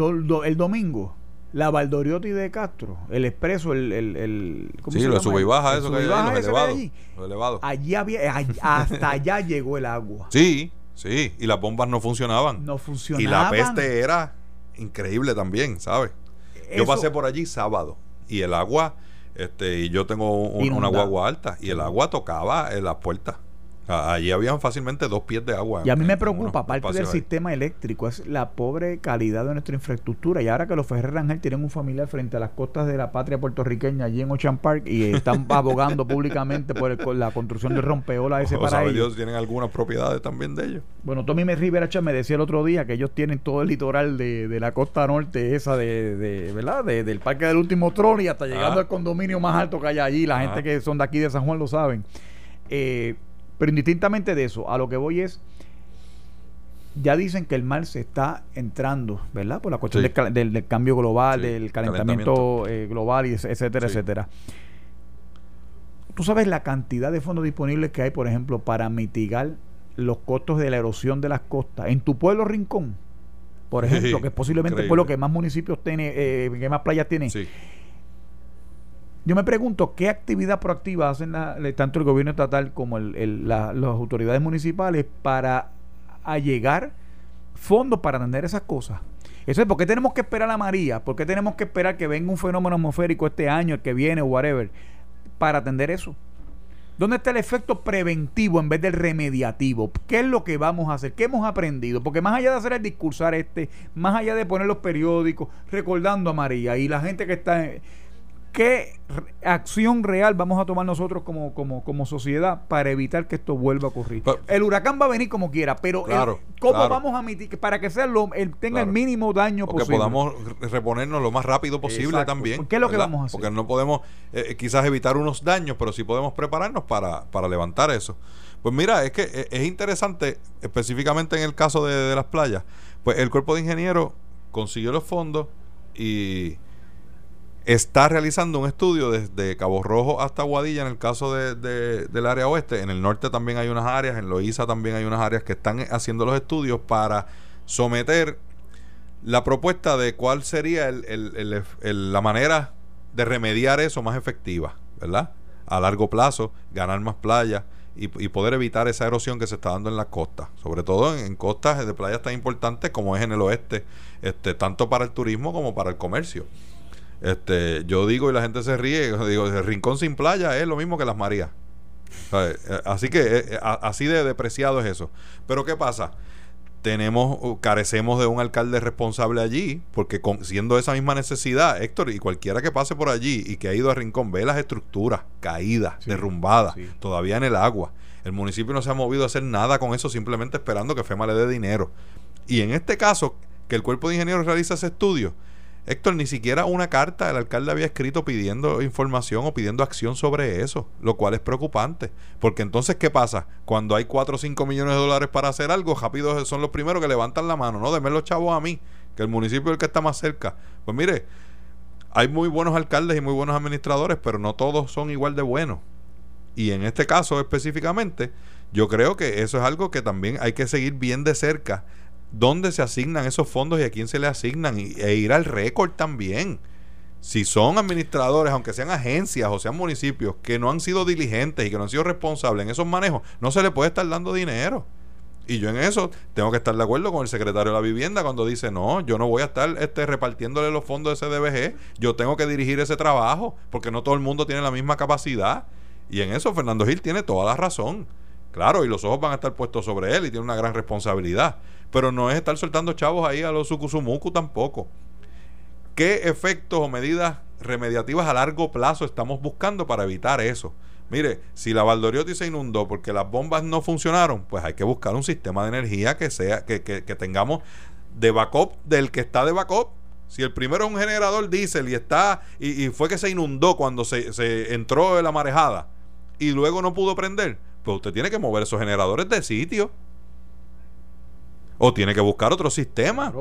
el domingo, la Valdoriotti de Castro, el expreso, el, el, el ¿cómo sí, lo sube y baja, eso que hay ahí, elevado, Allí había, hasta allá llegó el agua. Sí, sí, y las bombas no funcionaban. No funcionaban. Y la peste era increíble también, ¿sabes? Yo pasé por allí sábado y el agua, este, y yo tengo una guagua alta, y el agua tocaba en las puertas. Allí habían fácilmente dos pies de agua. Y a mí me preocupa, aparte del sistema eléctrico, es la pobre calidad de nuestra infraestructura. Y ahora que los Ferrer Rangel tienen un familiar frente a las costas de la patria puertorriqueña, allí en Ocean Park, y están abogando públicamente por la construcción de rompeola ese para ellos. Dios, tienen algunas propiedades también de ellos. Bueno, Tommy Rivera me decía el otro día que ellos tienen todo el litoral de, la costa norte, esa de, de ¿verdad? del Parque del Último Trono y hasta llegando ah. al condominio más alto que hay allí. La gente ah. que son de aquí de San Juan lo saben. Eh, pero indistintamente de eso, a lo que voy es, ya dicen que el mal se está entrando, ¿verdad? Por la cuestión del, cambio global, del calentamiento, eh, global, y etcétera, etcétera. Tú sabes la cantidad de fondos disponibles que hay, por ejemplo, para mitigar los costos de la erosión de las costas. En tu pueblo Rincón, por ejemplo, que es posiblemente el pueblo que más municipios tiene, eh, que más playas tiene. Yo me pregunto qué actividad proactiva hacen tanto el gobierno estatal como las autoridades municipales para allegar fondos para atender esas cosas. Eso es, ¿por qué tenemos que esperar a María? ¿Por qué tenemos que esperar que venga un fenómeno atmosférico este año, el que viene, o whatever, para atender eso? ¿Dónde está el efecto preventivo en vez del remediativo? ¿Qué es lo que vamos a hacer? ¿Qué hemos aprendido? Porque más allá de hacer el discursar este, más allá de poner los periódicos recordando a María y la gente que está ¿Qué acción real vamos a tomar nosotros como, como, como sociedad para evitar que esto vuelva a ocurrir? el huracán va a venir como quiera, pero ¿cómo vamos a mitigar para que sea lo, el, tenga el mínimo daño posible? Que podamos reponernos lo más rápido posible también. ¿Qué es lo que vamos a hacer? Porque no podemos eh, eh, quizás evitar unos daños, pero sí podemos prepararnos para, para levantar eso. Pues mira, es que eh, es interesante, específicamente en el caso de, de las playas, pues el cuerpo de ingenieros consiguió los fondos y está realizando un estudio desde Cabo Rojo hasta Guadilla en el caso de, del área oeste. En el norte también hay unas áreas, en Loíza también hay unas áreas que están haciendo los estudios para someter la propuesta de cuál sería la manera de remediar eso más efectiva, ¿verdad? A largo plazo, ganar más playas y, poder evitar esa erosión que se está dando en las costas, sobre todo en, en, costas de playas tan importantes como es en el oeste, este, tanto para el turismo como para el comercio. Este, yo digo y la gente se ríe, digo, el rincón sin playa es lo mismo que las Marías. Eh, así que eh, eh, así de depreciado es eso. Pero ¿qué pasa? Tenemos, uh, carecemos de un alcalde responsable allí, porque con, siendo esa misma necesidad, Héctor, y cualquiera que pase por allí y que ha ido a Rincón, ve las estructuras caídas, derrumbadas, todavía en el agua. El municipio no se ha movido a hacer nada con eso, simplemente esperando que FEMA le dé dinero. Y en este caso, que el cuerpo de ingenieros realiza ese estudio, Héctor, ni siquiera una carta el alcalde había escrito pidiendo información o pidiendo acción sobre eso, lo cual es preocupante. Porque entonces, ¿qué pasa? Cuando hay 4 o 5 millones de dólares para hacer algo, rápido son los primeros que levantan la mano, ¿no? Denme los chavos a mí, que el municipio es el que está más cerca. Pues mire, hay muy buenos alcaldes y muy buenos administradores, pero no todos son igual de buenos. Y en este caso específicamente, yo creo que eso es algo que también hay que seguir bien de cerca dónde se asignan esos fondos y a quién se le asignan y, e ir al récord también. Si son administradores, aunque sean agencias o sean municipios, que no han sido diligentes y que no han sido responsables en esos manejos, no se le puede estar dando dinero. Y yo en eso tengo que estar de acuerdo con el secretario de la vivienda cuando dice, no, yo no voy a estar este, repartiéndole los fondos de CDBG, yo tengo que dirigir ese trabajo, porque no todo el mundo tiene la misma capacidad. Y en eso Fernando Gil tiene toda la razón. Claro, y los ojos van a estar puestos sobre él y tiene una gran responsabilidad. Pero no es estar soltando chavos ahí a los sucusumucu tampoco. ¿Qué efectos o medidas remediativas a largo plazo estamos buscando para evitar eso? Mire, si la Valdoriotti se inundó porque las bombas no funcionaron, pues hay que buscar un sistema de energía que sea, que, que, tengamos de backup del que está de backup. Si el primero es un generador diésel y está, y, fue que se inundó cuando se, se entró la marejada y luego no pudo prender, pues usted tiene que mover esos generadores de sitio. O tiene que buscar otro sistema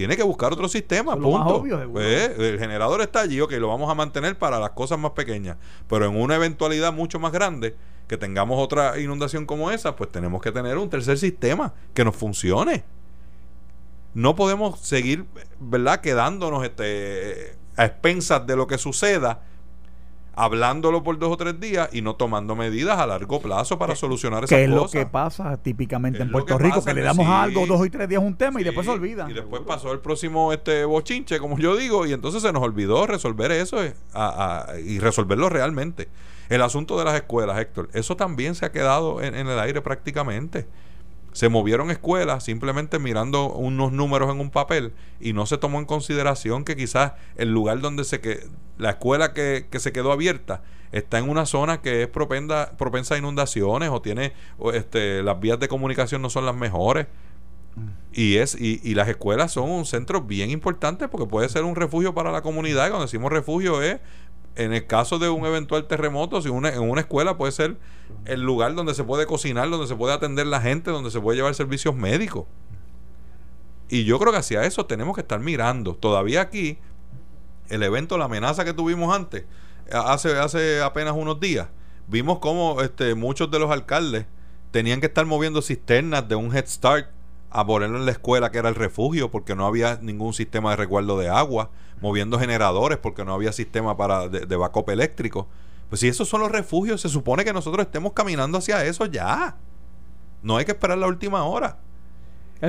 tiene que buscar otro sistema, punto. Pues, el generador está allí, ok, lo vamos a mantener para las cosas más pequeñas, pero en una eventualidad mucho más grande, que tengamos otra inundación como esa, pues tenemos que tener un tercer sistema que nos funcione. No podemos seguir, ¿verdad?, quedándonos este, a expensas de lo que suceda hablándolo por dos o tres días y no tomando medidas a largo plazo para solucionar esas cosas. Que es lo que pasa típicamente en Puerto Rico, que, le damos algo dos o tres días un tema y después se olvida. Y después pasó el próximo este bochinche, como yo digo, y entonces se nos olvidó resolver eso eh, y resolverlo realmente. El asunto de las escuelas, Héctor, eso también se ha quedado en el aire prácticamente se movieron escuelas simplemente mirando unos números en un papel y no se tomó en consideración que quizás el lugar donde se que la escuela que, que, se quedó abierta está en una zona que es propensa, propensa a inundaciones o tiene este, las vías de comunicación no son las mejores. Y es y, y las escuelas son un centro bien importante porque puede ser un refugio para la comunidad. Y cuando decimos refugio es en el caso de un eventual terremoto, si una, en una escuela puede ser el lugar donde se puede cocinar, donde se puede atender la gente, donde se puede llevar servicios médicos. Y yo creo que hacia eso tenemos que estar mirando. Todavía aquí, el evento, la amenaza que tuvimos antes, hace, hace apenas unos días, vimos cómo este, muchos de los alcaldes tenían que estar moviendo cisternas de un Head Start a ponerlo en la escuela que era el refugio porque no había ningún sistema de resguardo de agua, moviendo generadores porque no había sistema para de, de backup eléctrico. Pues si esos son los refugios, se supone que nosotros estemos caminando hacia eso ya. No hay que esperar la última hora.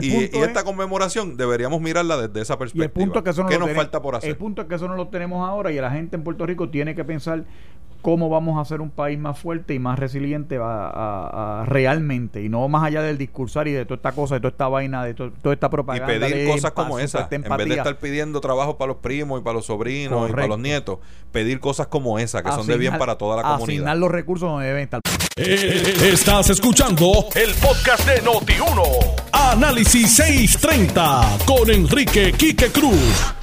Y, esta conmemoración deberíamos mirarla desde esa perspectiva. el punto que eso no ¿Qué nos falta por hacer? El punto es que eso no lo tenemos ahora y la gente en Puerto Rico tiene que pensar cómo vamos a ser un país más fuerte y más resiliente a, realmente y no más allá del discursar y de toda esta cosa, de toda esta vaina, de toda esta propaganda. Y pedir cosas como esa, en vez de estar pidiendo trabajo para los primos y para los sobrinos y para los nietos, pedir cosas como esa que son de bien para toda la comunidad. Asignar los recursos donde deben estar. Eh, estás escuchando el podcast de Noti1. Análisis 630 con Enrique Quique Cruz.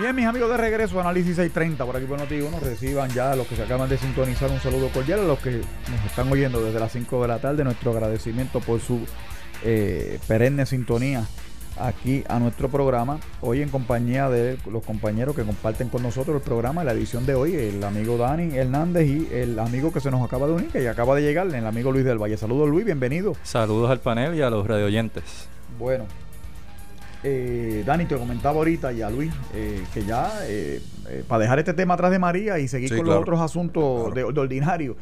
Bien, mis amigos de regreso, Análisis 630, por aquí por Noti nos reciban ya a los que se acaban de sintonizar un saludo cordial, a los que nos están oyendo desde las 5 de la tarde, nuestro agradecimiento por su eh, perenne sintonía aquí a nuestro programa, hoy en compañía de los compañeros que comparten con nosotros el programa, la edición de hoy, el amigo Dani Hernández y el amigo que se nos acaba de unir, que ya acaba de llegar, el amigo Luis del Valle. Saludos Luis, bienvenido. Saludos al panel y a los radioyentes. Bueno, eh, Dani, te comentaba ahorita y a Luis eh, que ya, eh, eh, para dejar este tema atrás de María y seguir con los otros asuntos de, ordinario,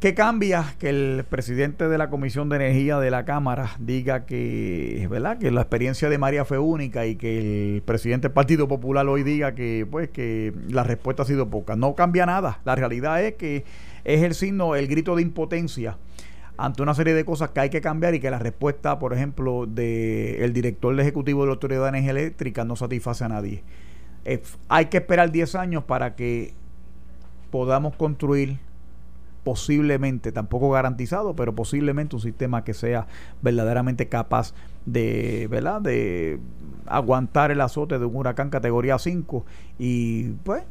¿qué cambia que el presidente de la Comisión de Energía de la Cámara diga que, ¿verdad? que la experiencia de María fue única y que el presidente del Partido Popular hoy diga que, pues, que la respuesta ha sido poca? No cambia nada. La realidad es que es el signo, el grito de impotencia ante una serie de cosas que hay que cambiar y que la respuesta, por ejemplo, del director ejecutivo de la Autoridad de Energía Eléctrica no satisface a nadie. Eh, hay que esperar 10 años para que podamos construir posiblemente, tampoco garantizado, pero posiblemente un sistema que sea verdaderamente capaz de, ¿verdad? de aguantar el azote de un huracán categoría 5 y pues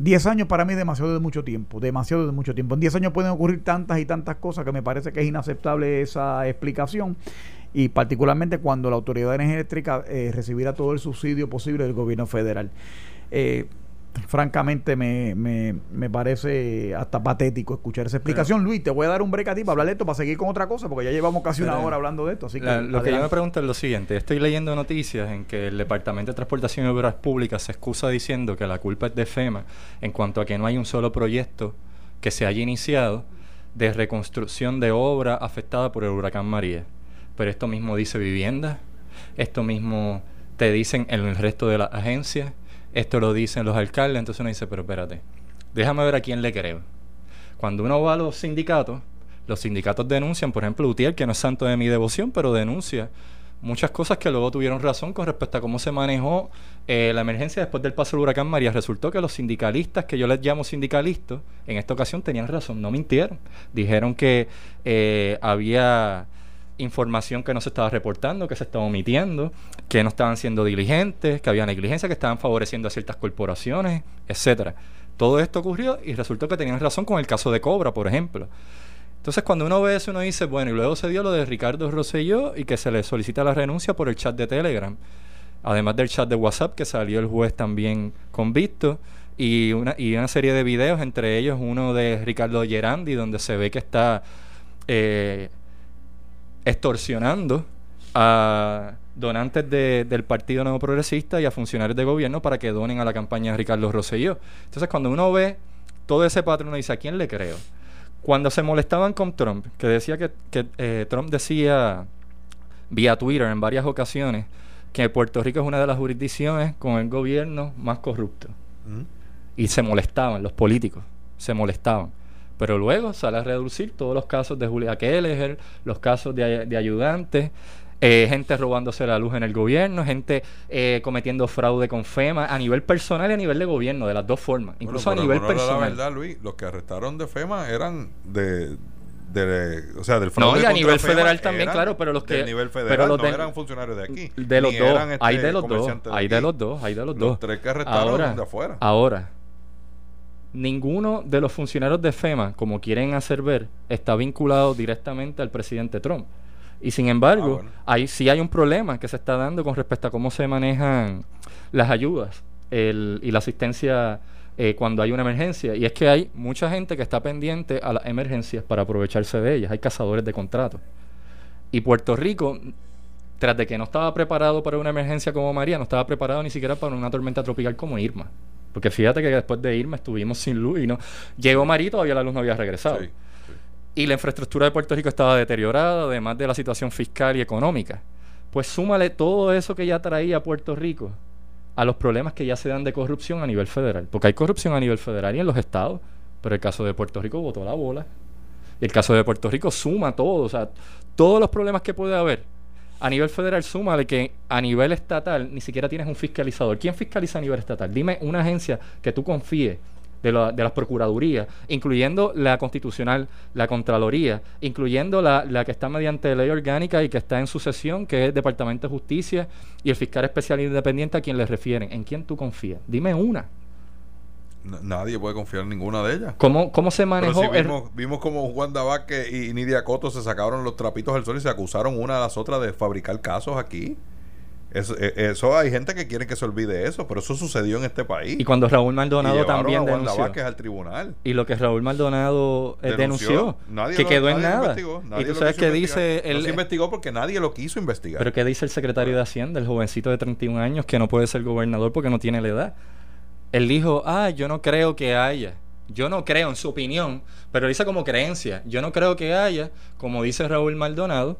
10 años para mí es demasiado de mucho tiempo, demasiado de mucho tiempo. En 10 años pueden ocurrir tantas y tantas cosas que me parece que es inaceptable esa explicación y particularmente cuando la Autoridad de Energía Eléctrica eh, recibirá todo el subsidio posible del gobierno federal. Eh, francamente me, me, me, parece hasta patético escuchar esa explicación. Luis, te voy a dar un break a ti para hablar de esto, para seguir con otra cosa, porque ya llevamos casi una hora hablando de esto. Así que lo que yo me pregunto es lo siguiente: estoy leyendo noticias en que el Departamento de Transportación y Obras Públicas se excusa diciendo que la culpa es de FEMA en cuanto a que no hay un solo proyecto que se haya iniciado de reconstrucción de obra afectada por el huracán María. Pero esto mismo dice vivienda, esto mismo te dicen en el resto de las agencias, esto lo dicen los alcaldes, entonces uno dice, pero espérate, déjame ver a quién le creo. Cuando uno va a los sindicatos, los sindicatos denuncian, por ejemplo, Utiel, que no es santo de mi devoción, pero denuncia muchas cosas que luego tuvieron razón con respecto a cómo se manejó eh, la emergencia después del paso del huracán María. Resultó que los sindicalistas, que yo les llamo sindicalistas, en esta ocasión tenían razón, no mintieron. Dijeron que eh, había información que no se estaba reportando, que se estaba omitiendo, que no estaban siendo diligentes, que había negligencia, que estaban favoreciendo a ciertas corporaciones, etcétera. Todo esto ocurrió y resultó que tenían razón con el caso de Cobra, por ejemplo. Entonces, cuando uno ve eso, uno dice, bueno, y luego se dio lo de Ricardo Rosselló y que se le solicita la renuncia por el chat de Telegram. Además del chat de WhatsApp que salió el juez también convicto. Y una, y una serie de videos, entre ellos uno de Ricardo Gerandi, donde se ve que está eh, extorsionando a donantes del Partido Nuevo Progresista y a funcionarios de gobierno para que donen a la campaña de Ricardo Rosselló. Entonces, cuando uno ve todo ese patrón, uno dice, ¿a quién le creo? Cuando se molestaban con Trump, que decía que, eh, Trump decía vía Twitter en varias ocasiones que Puerto Rico es una de las jurisdicciones con el gobierno más corrupto. Y se molestaban, los políticos se molestaban. Pero luego sale a reducir todos los casos de Julia Keller, los casos de, de ayudantes, eh, gente robándose la luz en el gobierno, gente eh, cometiendo fraude con FEMA a nivel personal y a nivel de gobierno, de las dos formas, incluso a nivel personal. La verdad, Luis, los que arrestaron de FEMA eran de, de, o sea, del fraude. No, y a nivel federal también, claro, pero los que. nivel federal pero los no eran funcionarios de aquí. De los dos. hay de los dos. Hay de los dos. Hay de los, dos. tres que arrestaron ahora, de afuera. Ahora, ninguno de los funcionarios de FEMA, como quieren hacer ver, está vinculado directamente al presidente Trump. Y sin embargo, ah, sí hay un problema que se está dando con respecto a cómo se manejan las ayudas y la asistencia eh, cuando hay una emergencia. Y es que hay mucha gente que está pendiente a las emergencias para aprovecharse de ellas. Hay cazadores de contratos. Y Puerto Rico, tras de que no estaba preparado para una emergencia como María, no estaba preparado ni siquiera para una tormenta tropical como Irma. Porque fíjate que después de Irma estuvimos sin luz y no. Llegó María y todavía la luz no había regresado y la infraestructura de Puerto Rico estaba deteriorada, además de la situación fiscal y económica. Pues súmale todo eso que ya traía Puerto Rico a los problemas que ya se dan de corrupción a nivel federal. Porque hay corrupción a nivel federal y en los estados, pero el caso de Puerto Rico votó la bola. Y el caso de Puerto Rico suma todo, o sea, todos los problemas que puede haber. A nivel federal, súmale que a nivel estatal ni siquiera tienes un fiscalizador. ¿Quién fiscaliza a nivel estatal? Dime una agencia que tú confíes de, de, las procuradurías, incluyendo la constitucional, la Contraloría, incluyendo la, la, que está mediante ley orgánica y que está en sucesión, que es el Departamento de Justicia y el fiscal especial independiente a quien le refieren. ¿En quién tú confías? Dime una. Nadie puede confiar en ninguna de ellas. ¿Cómo, cómo se manejó? vimos, vimos como Juan Dabaque y Nidia Coto se sacaron los trapitos del sol y se acusaron una a las otras de fabricar casos aquí. Eso, eh, eso, hay gente que quiere que se olvide eso, pero eso sucedió en este país. Y cuando Raúl Maldonado también denunció. al tribunal. Y lo que Raúl Maldonado eh, denunció, que quedó en nada. y tú sabes que dice... Él, no se investigó porque nadie lo quiso investigar. Pero ¿qué dice el secretario de Hacienda, el jovencito de 31 años que no puede ser gobernador porque no tiene la edad? Él dijo, ah, yo no creo que haya. Yo no creo en su opinión, pero dice como creencia. Yo no creo que haya, como dice Raúl Maldonado,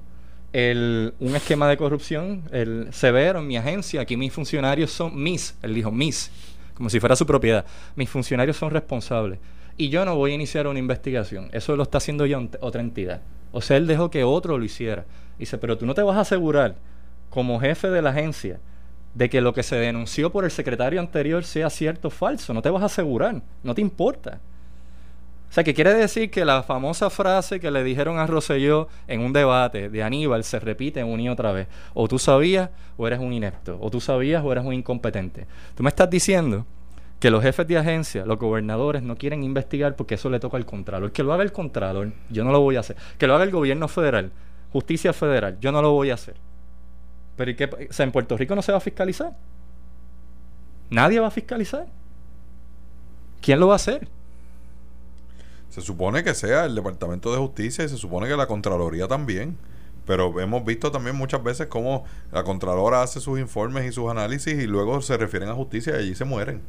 el, un esquema de corrupción el severo en mi agencia. Aquí mis funcionarios son mis, él dijo mis, como si fuera su propiedad. Mis funcionarios son responsables. Y yo no voy a iniciar una investigación. Eso lo está haciendo ya otra entidad. O sea, él dejó que otro lo hiciera. Dice, pero tú no te vas a asegurar, como jefe de la agencia, de que lo que se denunció por el secretario anterior sea cierto o falso. No te vas a asegurar. No te importa. O sea, que quiere decir que la famosa frase que le dijeron a Rosselló en un debate de Aníbal se repite una y otra vez. O tú sabías o eres un inepto. O tú sabías o eres un incompetente. Tú me estás diciendo que los jefes de agencia, los gobernadores, no quieren investigar porque eso le toca al Contralor. Que lo haga el Contralor, yo no lo voy a hacer. Que lo haga el gobierno federal, justicia federal, yo no lo voy a hacer. Pero ¿y qué? O sea, en Puerto Rico no se va a fiscalizar. Nadie va a fiscalizar. ¿Quién lo va a hacer? Se supone que sea el Departamento de Justicia y se supone que la Contraloría también. Pero hemos visto también muchas veces cómo la Contralora hace sus informes y sus análisis y luego se refieren a justicia y allí se mueren.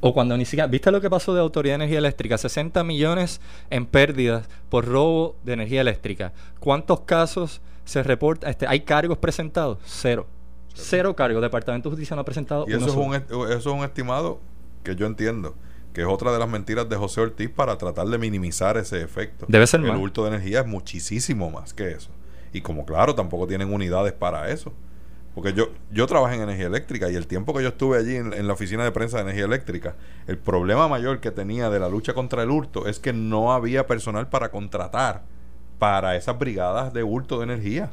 O cuando ni siquiera, ¿viste lo que pasó de Autoridad de Energía Eléctrica? 60 millones en pérdidas por robo de energía eléctrica. ¿Cuántos casos se reporta? Este, ¿Hay cargos presentados? Cero. Cero, cargos. Departamento de Justicia no ha presentado Y eso es, un, eso es un estimado que yo entiendo que es otra de las mentiras de José Ortiz para tratar de minimizar ese efecto. Debe ser El más. hurto de energía es muchísimo más que eso. Y como claro, tampoco tienen unidades para eso. Porque yo, yo trabajé en energía eléctrica y el tiempo que yo estuve allí en, en la oficina de prensa de energía eléctrica, el problema mayor que tenía de la lucha contra el hurto es que no había personal para contratar para esas brigadas de hurto de energía,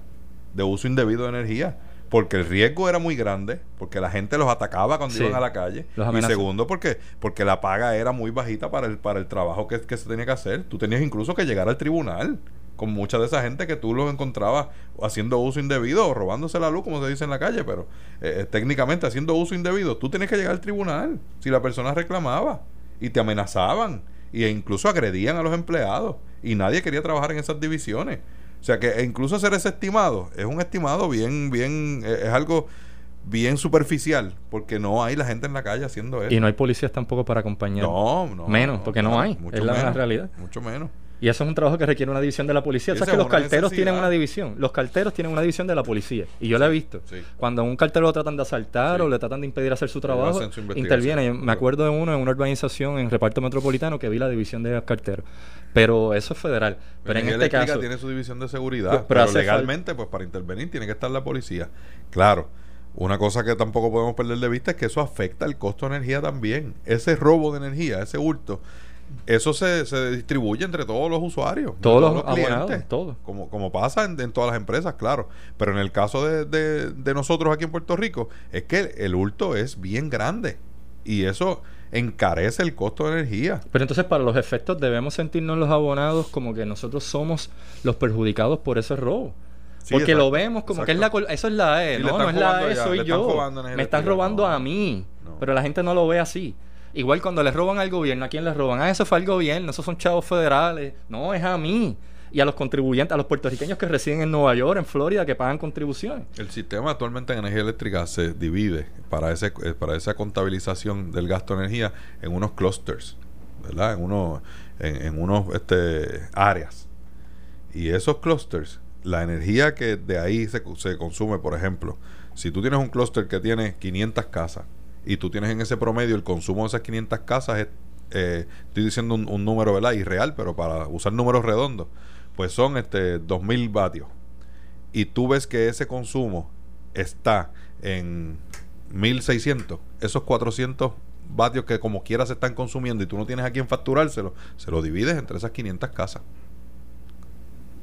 de uso indebido de energía. Porque el riesgo era muy grande, porque la gente los atacaba cuando Sí. iban a la calle. Y segundo, porque, porque la paga era muy bajita para el, para el trabajo que, que se tenía que hacer. Tú tenías incluso que llegar al tribunal con mucha de esa gente que tú los encontrabas haciendo uso indebido o robándose la luz, como se dice en la calle, pero eh, eh, técnicamente haciendo uso indebido. Tú tenías que llegar al tribunal si la persona reclamaba y te amenazaban e incluso agredían a los empleados y nadie quería trabajar en esas divisiones. O sea que e incluso hacer ese estimado es un estimado bien, bien, eh, es algo bien superficial porque no hay la gente en la calle haciendo eso. Y no hay policías tampoco para acompañar. No, no. Menos, no, porque no hay. mucho Es la menos, realidad. Mucho menos. Y eso es un trabajo que requiere una división de la policía. Esa ¿Sabes que los carteros tienen una división? Los carteros tienen una división de la policía. Y yo la he visto. Sí. Cuando a un cartero lo tratan de asaltar o le tratan de impedir hacer su trabajo, hacen su investigación. interviene. Me acuerdo de uno en una urbanización en reparto metropolitano que vi la división de carteros. Pero eso es federal. Pero en este caso... tiene su división de seguridad, Pero pero, legalmente, pues para intervenir tiene que estar la policía. Claro, una cosa que tampoco podemos perder de vista es que eso afecta el costo de energía también. Ese robo de energía, ese hurto, eso se, se distribuye entre todos los usuarios, Todos los abonados, todos. Como, como pasa en, en todas las empresas, claro. Pero en el caso de, de- de nosotros aquí en Puerto Rico, es que el hurto es bien grande. Y eso encarece el costo de energía. Pero entonces para los efectos debemos sentirnos los abonados como que nosotros somos los perjudicados por ese robo. Sí, Porque exacto, lo vemos como que es la eso es la E, Y no, es la E, soy yo. Me están robando no. a mí. No. Pero la gente no lo ve así. Igual cuando le roban al gobierno, ¿a quién le roban? Ah, eso fue al gobierno, esos son chavos federales. No, es a mí. Y a los contribuyentes, a los puertorriqueños que residen en Nueva York, en Florida, que pagan contribuciones. El sistema actualmente en energía eléctrica se divide para ese eh, para esa contabilización del gasto de energía en unos clusters, ¿verdad? En unos en unos este áreas. Y esos clusters, la energía que de ahí se, se consume, por ejemplo, si tú tienes un clúster que tiene 500 casas y tú tienes en ese promedio el consumo de esas 500 casas eh, estoy diciendo un, número, ¿verdad? Irreal, pero para usar números redondos, pues son este 2000 vatios y tú ves que ese consumo está en 1600, esos 400 vatios que como quiera se están consumiendo y tú no tienes a quién facturárselo, se lo divides entre esas 500 casas.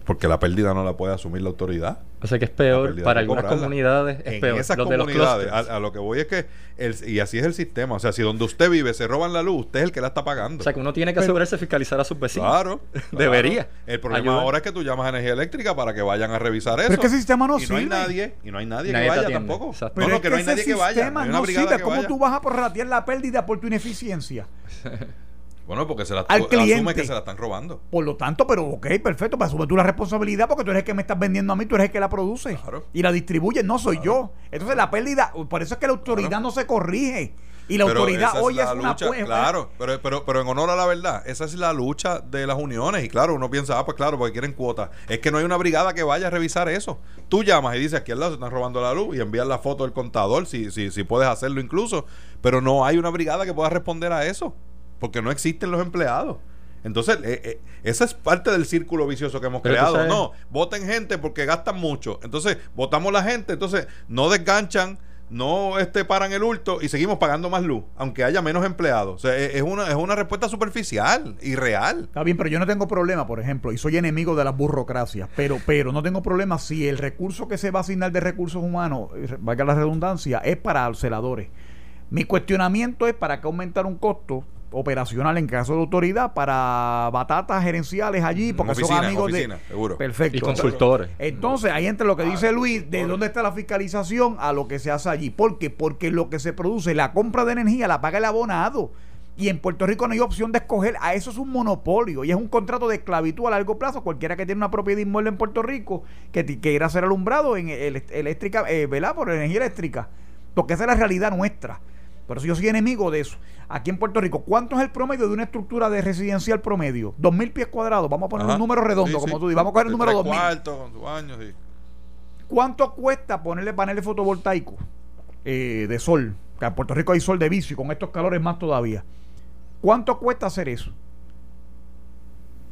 Porque la pérdida no la puede asumir la autoridad. O sea que es peor, para que algunas cobrarla. comunidades es en peor. esas los de los comunidades, clusters. a, a lo que voy es que, el, y así es el sistema, o sea, si donde usted vive se roban la luz, usted es el que la está pagando. O sea que uno tiene que Pero- asegurarse de fiscalizar a sus vecinos. Claro, Debería. claro. El problema Ayudar. ahora es que tú llamas a energía eléctrica para que vayan a revisar eso. Pero es que ese sistema no y no hay sirve. nadie, y no hay nadie, Nadie que vaya atiende. tampoco. Exacto. No, no, es que no hay nadie que vaya. sistema No hay una no brigada sirve. que ¿Cómo vaya. tú vas a prorratear la pérdida por tu ineficiencia? Bueno, porque se la Al asume cliente. que se la están robando. Por lo tanto, pero ok, perfecto, para asumir tú la responsabilidad porque tú eres el que me estás vendiendo a mí, tú eres el que la produce Claro. y la distribuye, no soy yo. Entonces la pérdida, por eso es que la autoridad Claro. no se corrige y la Pero autoridad esa hoy es, la una lucha. Claro, pero, pero, pero en honor a la verdad, esa es la lucha de las uniones. Y claro, uno piensa, ah, pues claro, porque quieren cuotas. Es que no hay una brigada que vaya a revisar eso. Tú llamas y dices, aquí al lado se están robando la luz y envías la foto del contador, si, si, si puedes hacerlo incluso. Pero no hay una brigada que pueda responder a eso, porque no existen los empleados. Entonces, eh, eh, esa es parte del círculo vicioso que hemos Pero creado. No, voten gente porque gastan mucho. Entonces, votamos la gente, entonces no desganchan, no este, paran el hurto y seguimos pagando más luz, aunque haya menos empleados. O sea, es, es una, es una respuesta superficial y real. Está bien, pero yo no tengo problema, por ejemplo, y soy enemigo de las burocracias, pero, pero no tengo problema si el recurso que se va a asignar de recursos humanos, eh, valga la redundancia, es para los celadores. Mi cuestionamiento es para qué aumentar un costo operacional en caso de autoridad para batatas gerenciales allí, porque son amigos oficina, de... seguro. Perfecto. Y consultores. Entonces, ahí entra lo que dice Luis, de dónde está la fiscalización a lo que se hace allí. ¿Por qué? Porque lo que se produce, la compra de energía, la paga el abonado. Y en Puerto Rico no hay opción de escoger. A eso es un monopolio. Y es un contrato de esclavitud a largo plazo. Cualquiera que tiene una propiedad inmueble en Puerto Rico que quiera ser alumbrado en el- eléctrica, eh, ¿verdad? Por energía eléctrica. Porque esa es la realidad nuestra. Por eso yo soy enemigo de eso. Aquí en Puerto Rico, ¿cuánto es el promedio de una estructura de residencial promedio? Dos mil pies cuadrados. Vamos a poner un número redondo, como tú dices. Vamos a coger el número dos mil. ¿Cuánto cuesta ponerle paneles fotovoltaicos eh, de sol? Que en Puerto Rico hay sol de vicio y con estos calores más todavía. ¿Cuánto cuesta hacer eso?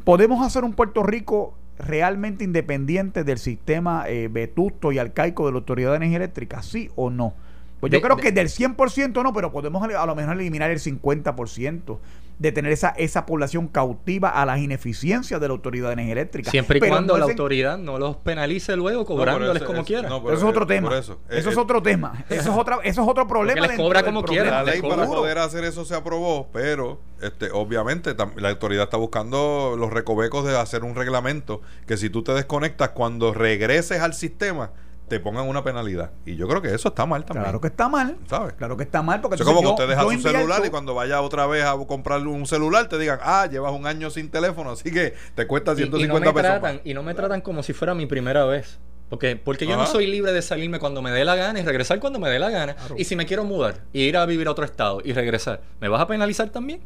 ¿Podemos hacer un Puerto Rico realmente independiente del sistema eh, vetusto y arcaico de la Autoridad de Energía Eléctrica? ¿Sí o no? Pues yo creo que del 100% no, pero podemos a lo mejor eliminar el 50% de tener esa, esa población cautiva a las ineficiencias de la Autoridad de Energía Eléctrica. Siempre y cuando la autoridad no los penalice luego cobrándoles como quiera. eso es otro tema. Eso, es otro tema. Eso es, otra, eso es otro problema. les cobra como quiera. La ley para poder hacer eso se aprobó, pero este, obviamente la autoridad está buscando los recovecos de hacer un reglamento que si tú te desconectas cuando regreses al sistema te pongan una penalidad. Y yo creo que eso está mal también. Claro que está mal. ¿Sabes? Claro que está mal. Porque es como que usted deja su celular y cuando vaya otra vez a comprar un celular te digan, ah, llevas un año sin teléfono, así que te cuesta 150 y, pesos. y no me tratan como si fuera mi primera vez. Porque, porque yo no soy libre de salirme cuando me dé la gana y regresar cuando me dé la gana. Y si me quiero mudar y ir a vivir a otro estado y regresar, ¿me vas a penalizar también?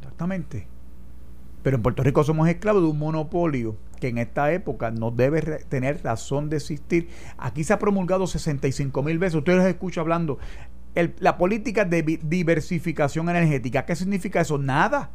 Exactamente. Pero en Puerto Rico somos esclavos de un monopolio que en esta época no debe tener razón de existir. Aquí se ha promulgado 65 mil veces. Ustedes escuchan hablando. la política de diversificación energética. ¿Qué significa eso? Nada.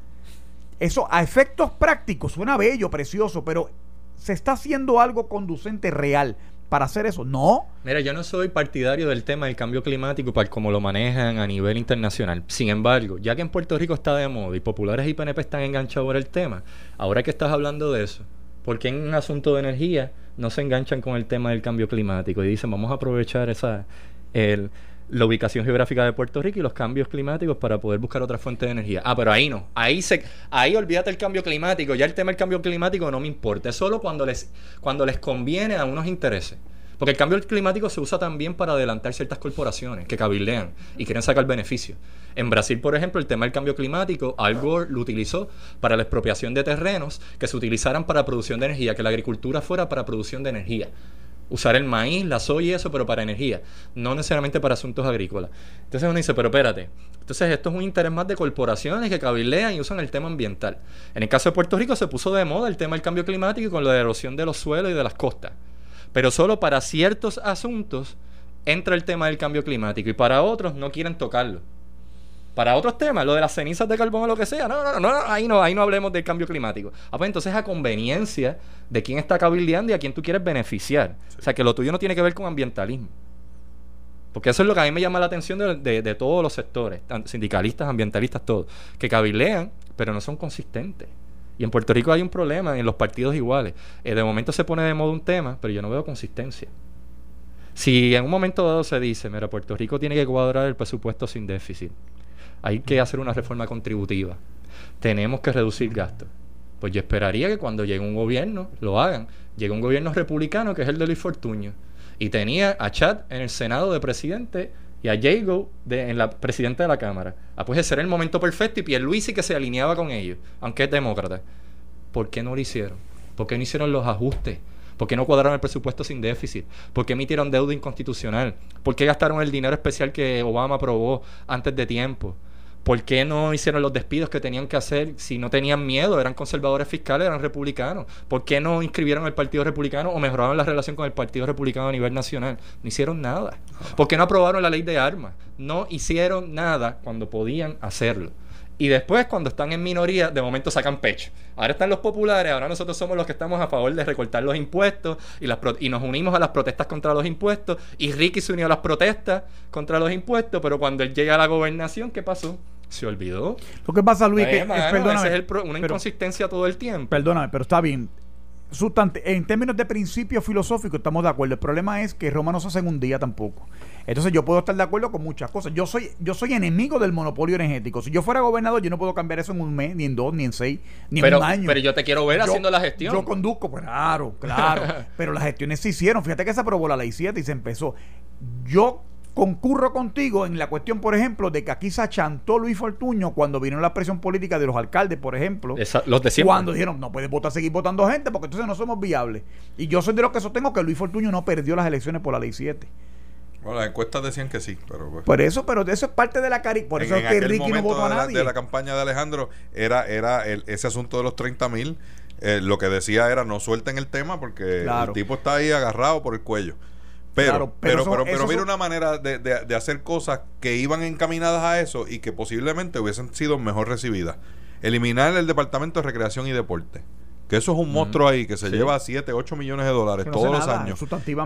Eso a efectos prácticos suena bello, precioso, pero ¿se está haciendo algo conducente real para hacer eso? No. Mira, yo no soy partidario del tema del cambio climático para cómo lo manejan a nivel internacional. Sin embargo, ya que en Puerto Rico está de moda y populares y PNP están enganchados por el tema, ahora que estás hablando de eso, ¿por qué en un asunto de energía no se enganchan con el tema del cambio climático y dicen vamos a aprovechar esa la ubicación geográfica de Puerto Rico y los cambios climáticos para poder buscar otra fuente de energía. Ah, pero ahí no. Ahí se ahí olvídate el cambio climático, ya el tema del cambio climático no me importa, es solo cuando les cuando les conviene a unos intereses. Porque el cambio climático se usa también para adelantar ciertas corporaciones que cabildean y quieren sacar beneficio. En Brasil, por ejemplo, el tema del cambio climático, Al Gore lo utilizó para la expropiación de terrenos que se utilizaran para producción de energía, que la agricultura fuera para producción de energía. Usar el maíz, la soya y eso, pero para energía, no necesariamente para asuntos agrícolas. Entonces uno dice, pero espérate, entonces esto es un interés más de corporaciones que cabildean y usan el tema ambiental. En el caso de Puerto Rico se puso de moda el tema del cambio climático y con la erosión de los suelos y de las costas pero solo para ciertos asuntos entra el tema del cambio climático y para otros no quieren tocarlo. Para otros temas, lo de las cenizas de carbón o lo que sea, no, no, no, ahí no, ahí no hablemos del cambio climático. Ah, pues entonces a conveniencia de quién está cabildeando y a quién tú quieres beneficiar. O sea, que lo tuyo no tiene que ver con ambientalismo. Porque eso es lo que a mí me llama la atención de, todos los sectores, sindicalistas, ambientalistas, todos, que cabildean, pero no son consistentes. Y en Puerto Rico hay un problema en los partidos iguales. Eh, de momento se pone de moda un tema, pero yo no veo consistencia. Si en un momento dado se dice, mira, Puerto Rico tiene que cuadrar el presupuesto sin déficit, hay que hacer una reforma contributiva, tenemos que reducir gastos. Pues yo esperaría que cuando llegue un gobierno lo hagan. Llega un gobierno republicano que es el de Luis Fortuño. Y tenía a Chad en el Senado de presidente y a Jago en la presidenta de la Cámara. Ah, pues ese era el momento perfecto y Pierluisi que se alineaba con ellos, aunque es demócrata. ¿Por qué no lo hicieron? ¿Por qué no hicieron los ajustes? ¿Por qué no cuadraron el presupuesto sin déficit? ¿Por qué emitieron deuda inconstitucional? ¿Por qué gastaron el dinero especial que Obama aprobó antes de tiempo? ¿Por qué no hicieron los despidos que tenían que hacer si no tenían miedo? Eran conservadores fiscales, eran republicanos. ¿Por qué no inscribieron el Partido Republicano o mejoraron la relación con el Partido Republicano a nivel nacional? No hicieron nada. ¿Por qué no aprobaron la ley de armas? No hicieron nada cuando podían hacerlo. Y después, cuando están en minoría, de momento sacan pecho. Ahora están los populares, ahora nosotros somos los que estamos a favor de recortar los impuestos y, las y nos unimos a las protestas contra los impuestos. Y Ricky se unió a las protestas contra los impuestos, pero cuando él llega a la gobernación, ¿qué pasó? Se olvidó. Lo que pasa, Luis, que es, una inconsistencia todo el tiempo. Perdóname, pero está bien. en términos de principio filosófico estamos de acuerdo. El problema es que Roma no se hace en un día tampoco. Entonces yo puedo estar de acuerdo con muchas cosas. Yo soy, yo soy enemigo del monopolio energético. Si yo fuera gobernador, yo no puedo cambiar eso en un mes, ni en dos, ni en seis, ni en un año. Pero yo te quiero ver haciendo la gestión. Yo conduzco, pues claro, claro. pero las gestiones se hicieron. Fíjate que se aprobó la ley 7 y se empezó. Yo concurro contigo en la cuestión, por ejemplo, de que aquí se achantó Luis Fortuño cuando vino la presión política de los alcaldes, por ejemplo. los de Cuando dijeron, no puedes votar, seguir votando gente porque entonces no somos viables. Y yo soy de los que sostengo que Luis Fortuño no perdió las elecciones por la ley 7. Bueno, las encuestas decían que sí, pero pues. Por eso, pero eso es parte de la cari Por eso es que Ricky no votó a nadie. De la, campaña de Alejandro era, era ese asunto de los 30 mil. Eh, lo que decía era no suelten el tema porque el tipo está ahí agarrado por el cuello. Pero, pero, pero, pero, mira una manera de, de, hacer cosas que iban encaminadas a eso y que posiblemente hubiesen sido mejor recibidas. Eliminar el Departamento de Recreación y Deporte. Que eso es un monstruo ahí que se lleva 7, 8 millones de dólares todos los años.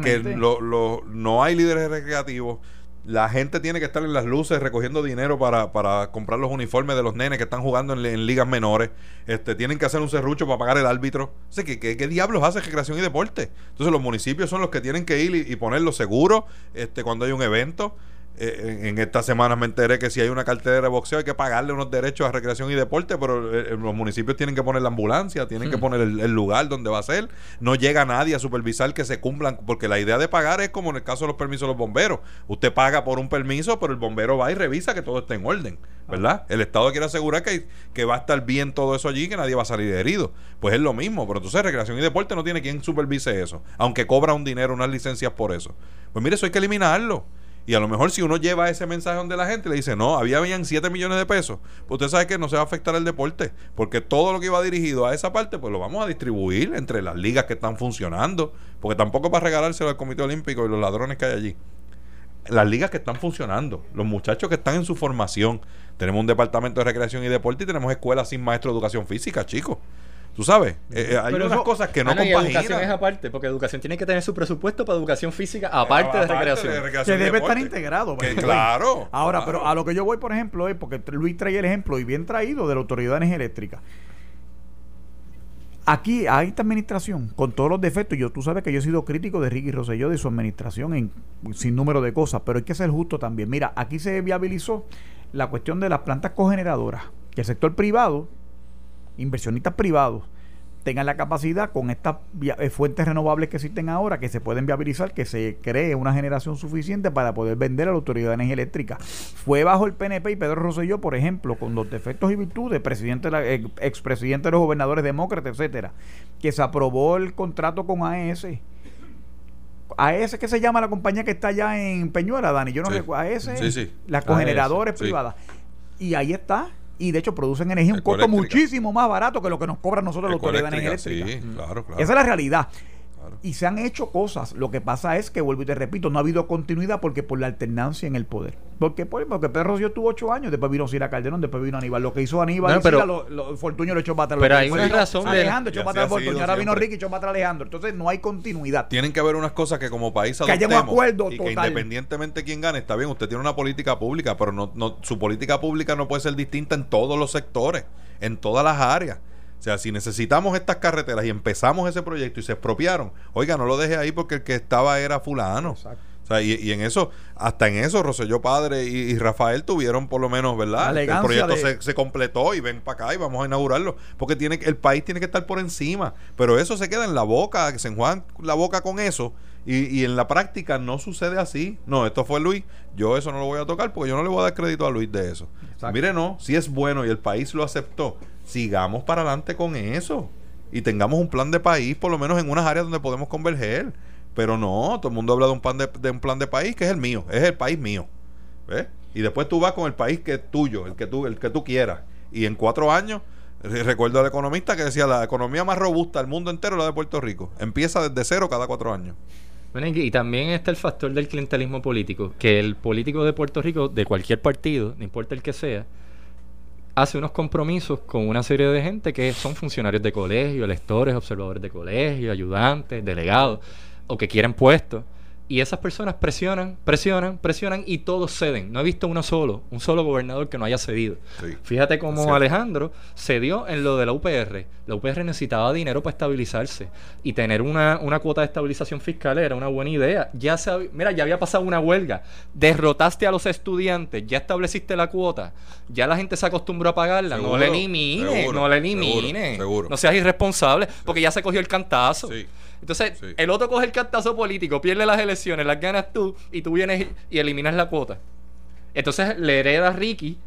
Que lo, no hay líderes recreativos la gente tiene que estar en las luces recogiendo dinero para, para comprar los uniformes de los nenes que están jugando en, ligas menores. Este, tienen que hacer un serrucho para pagar el árbitro. O ¿qué, qué, diablos hace recreación y deporte? Entonces los municipios son los que tienen que ir y, y ponerlo seguro este, cuando hay un evento. Eh, en esta semana me enteré que si hay una cartera de boxeo hay que pagarle unos derechos a recreación y deporte, pero eh, los municipios tienen que poner la ambulancia, tienen que hmm. poner el, lugar donde va a ser. No llega nadie a supervisar que se cumplan, porque la idea de pagar es como en el caso de los permisos de los bomberos. Usted paga por un permiso, pero el bombero va y revisa que todo esté en orden, ¿verdad? El Estado quiere asegurar que, que va a estar bien todo eso allí, que nadie va a salir herido. Pues es lo mismo, pero entonces recreación y deporte no tiene quien supervise eso, aunque cobra un dinero, unas licencias por eso. Pues mire, eso hay que eliminarlo. Y a lo mejor si uno lleva ese mensaje donde la gente le dice, no, había habían 7 millones de pesos, pues usted sabe que no se va a afectar el deporte, porque todo lo que iba dirigido a esa parte, pues lo vamos a distribuir entre las ligas que están funcionando, porque tampoco para regalárselo al Comité Olímpico y los ladrones que hay allí. Las ligas que están funcionando, los muchachos que están en su formación. Tenemos un departamento de recreación y deporte y tenemos escuelas sin maestro de educación física, chicos. Tú sabes, eh, eh, hay unas cosas que no ah, educación es aparte, porque educación tiene que tener su presupuesto para educación física aparte, de, recreación. Que debe estar integrado. claro. Ahora, pero a lo que yo voy, por ejemplo, es porque Luis trae el ejemplo y bien traído de la Autoridad de Energía Eléctrica. Aquí, a esta administración, con todos los defectos, yo tú sabes que yo he sido crítico de Ricky Rosselló, de su administración en sin número de cosas, pero hay que ser justo también. Mira, aquí se viabilizó la cuestión de las plantas cogeneradoras, que el sector privado inversionistas privados tengan la capacidad con estas eh, fuentes renovables que existen ahora, que se pueden viabilizar, que se cree una generación suficiente para poder vender a la Autoridad de Energía Eléctrica. Fue bajo el PNP y Pedro Rosselló, por ejemplo, con los defectos y virtudes, presidente expresidente de los gobernadores demócratas, etcétera, que se aprobó el contrato con AES. AES que se llama la compañía que está allá en Peñuela, Dani, yo no recuerdo, AES, las cogeneradores privadas. Y ahí está, y de hecho producen energía un costo muchísimo más barato que lo que nos cobran nosotros los autoridad de energía eléctrica. Sí, claro, claro. Esa es la realidad. Y se han hecho cosas. Lo que pasa es que, vuelvo y te repito, no ha habido continuidad porque por la alternancia en el poder. Porque, porque Pedro Rosselló tuvo ocho años, después vino Cira Calderón, después vino Aníbal. Lo que hizo Aníbal, pero, lo, lo, Fortuño lo echó para atrás. Pero hay una razón. Alejandro echó para atrás Fortuño, ahora vino Ricky echó para atrás Alejandro. Entonces no hay continuidad. Tienen que haber unas cosas que como país adoptemos. Que haya un acuerdo y que independientemente de quién gane, está bien, usted tiene una política pública, pero no, no, su política pública no puede ser distinta en todos los sectores, en todas las áreas. O sea, si necesitamos estas carreteras y empezamos ese proyecto y se expropiaron, oiga, no lo deje ahí porque el que estaba era fulano. Exacto. O sea, y, en eso, hasta en eso, Roselló Padre y, Rafael tuvieron por lo menos, ¿verdad? El proyecto se, completó y ven para acá y vamos a inaugurarlo. Porque tiene el país tiene que estar por encima. Pero eso se queda en la boca, que se enjuagan la boca con eso. Y, y, en la práctica no sucede así. No, esto fue Luis. Yo eso no lo voy a tocar porque yo no le voy a dar crédito a Luis de eso. Mire, no, si es bueno y el país lo aceptó, sigamos para adelante con eso. Y tengamos un plan de país, por lo menos en unas áreas donde podemos converger. Pero no, todo el mundo habla de un plan de, un plan de país que es el mío, es el país mío. ¿Ves? Y después tú vas con el país que es tuyo, el que tú, el que tú quieras. Y en cuatro años, recuerdo al economista que decía la economía más robusta del mundo entero es la de Puerto Rico. Empieza desde cero cada cuatro años. Bueno, y también está el factor del clientelismo político, que el político de Puerto Rico, de cualquier partido, no importa el que sea, hace unos compromisos con una serie de gente que son funcionarios de colegio, electores, observadores de colegio, ayudantes, delegados o que quieren puestos. Y esas personas presionan, presionan, presionan y todos ceden. No he visto uno solo, un solo gobernador que no haya cedido. Fíjate cómo Alejandro cedió en lo de la UPR. La UPR necesitaba dinero para estabilizarse y tener una, una cuota de estabilización fiscal era una buena idea. Ya se, mira, ya había pasado una huelga. Derrotaste a los estudiantes, ya estableciste la cuota, ya la gente se acostumbró a pagarla. no le elimine, no le elimine. No seas irresponsable, porque ya se cogió el cantazo. Entonces, el otro coge el cartazo político, pierde las elecciones, las ganas tú, y tú vienes y eliminas la cuota. Entonces, le hereda a Ricky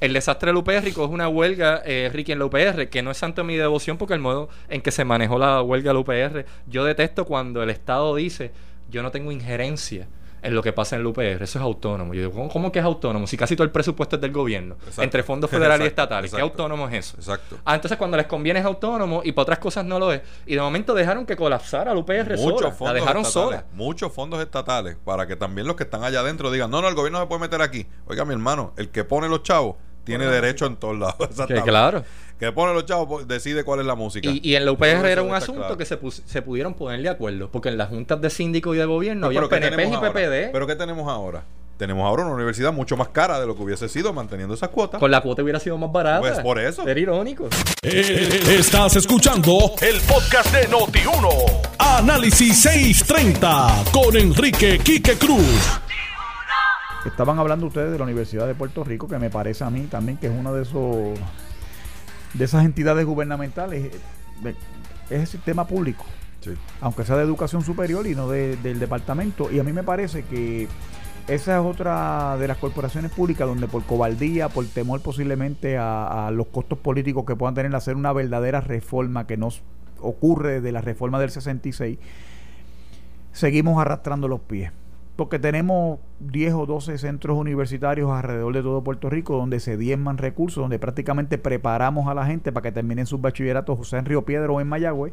el desastre y coge una huelga eh, Ricky en la UPR, que no es santo mi devoción porque el modo en que se manejó la huelga de la UPR, yo detesto cuando el Estado dice, yo no tengo injerencia en lo que pasa en el UPR. Eso es autónomo. Yo digo, ¿cómo, que es autónomo? Si casi todo el presupuesto es del gobierno, entre fondos federales y estatales. ¿Qué autónomo es eso? Exacto. Ah, entonces cuando les conviene es autónomo y para otras cosas no lo es. Y de momento dejaron que colapsara el UPR Muchos sola. La dejaron sola. Muchos fondos estatales para que también los que están allá adentro digan, no, no, el gobierno no se puede meter aquí. Oiga, mi hermano, el que pone los chavos tiene derecho en todos lados. Que claro. Que pone los chavos, pues, decide cuál es la música. Y, en la UPR era un asunto que se, se pudieron poner de acuerdo, porque en las juntas de síndico y de gobierno había PNP y PPD. ¿Pero qué tenemos ahora? Tenemos ahora una universidad mucho más cara de lo que hubiese sido manteniendo esas cuotas. Con la cuota hubiera sido más barata. Pues por eso. Era irónico. Eh, estás escuchando el podcast de Noti1. Análisis 630 con Enrique Quique Cruz. Estaban hablando ustedes de la Universidad de Puerto Rico, que me parece a mí también que es una de esos de esas entidades gubernamentales, es el sistema público, aunque sea de educación superior y no del departamento. Y a mí me parece que esa es otra de las corporaciones públicas donde por cobardía, por temor posiblemente a, a los costos políticos que puedan tener hacer una verdadera reforma que nos ocurre de la reforma del 66, seguimos arrastrando los pies porque tenemos 10 o 12 centros universitarios alrededor de todo Puerto Rico donde se diezman recursos, donde prácticamente preparamos a la gente para que terminen sus bachilleratos, o sea en Río Piedro o en Mayagüez.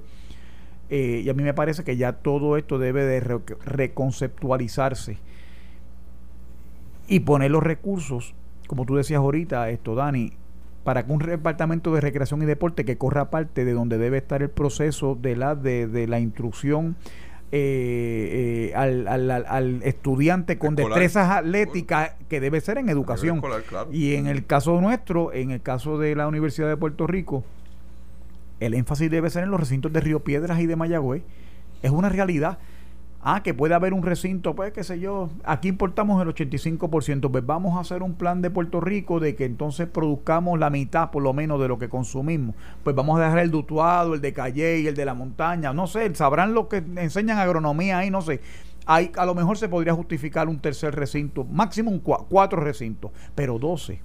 Eh, y a mí me parece que ya todo esto debe de reconceptualizarse y poner los recursos, como tú decías ahorita, esto, Dani, para que un departamento de recreación y deporte que corra parte de donde debe estar el proceso de la, de, de la instrucción eh, eh, al, al, estudiante con destrezas atléticas que debe ser en educación. Y en el caso nuestro, en el caso de la Universidad de Puerto Rico, el énfasis debe ser en los recintos de Río Piedras y de Mayagüez. Es una realidad. Ah, que puede haber un recinto, pues qué sé yo, aquí importamos el 85%, pues vamos a hacer un plan de Puerto Rico de que entonces produzcamos la mitad por lo menos de lo que consumimos. Pues vamos a dejar el dutuado, el de Calle y el de la montaña, no sé, sabrán lo que enseñan agronomía ahí, no sé. Hay, a lo mejor se podría justificar un tercer recinto, máximo un cuatro recintos, pero 12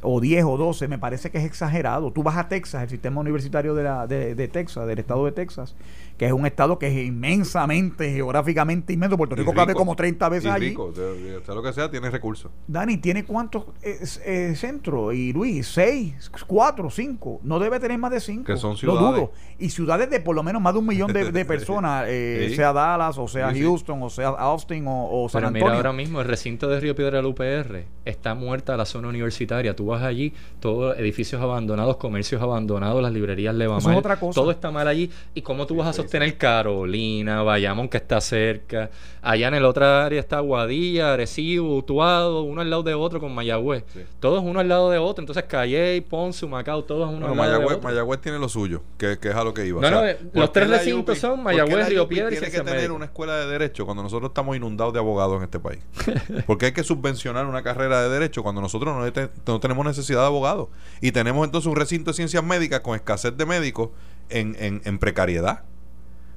o 10 o 12, me parece que es exagerado. Tú vas a Texas, el sistema universitario de, la, de, de Texas, del estado de Texas, que es un estado que es inmensamente, geográficamente inmenso. Puerto Rico cabe como 30 veces allí. Rico, sea lo que sea, tiene recursos. Dani, ¿tiene cuántos eh, centros? Y Luis, 6, 4, 5. No debe tener más de 5. Que son ciudades. Lo dudo. Y ciudades de por lo menos más de un millón de, personas, eh, sea Dallas, o sea Houston, o sea Austin, o, San Pero mira, ahora mismo el recinto de Río Piedra del UPR está muerta la zona universitaria. Tú vas allí, todos edificios abandonados, comercios abandonados, las librerías le van mal. Todo está mal allí. ¿Y cómo tú vas a sostener Carolina, Bayamón que está cerca? Allá en el otro área está Guadilla, Arecibo, Utuado, uno al lado de otro con Mayagüez. Todos uno al lado de otro. Entonces Calle, Ponce, Macao, todos uno al lado Mayagüez, de otro. Mayagüez tiene lo suyo, que, es a lo que iba. los tres recintos son Mayagüez, Río Piedra y Tiene que tener una escuela de derecho cuando nosotros estamos inundados de abogados en este país. Porque hay que subvencionar una carrera de derecho cuando nosotros no, no tenemos necesidad de abogados. Y tenemos entonces un recinto de ciencias médicas con escasez de médicos en, en, en precariedad.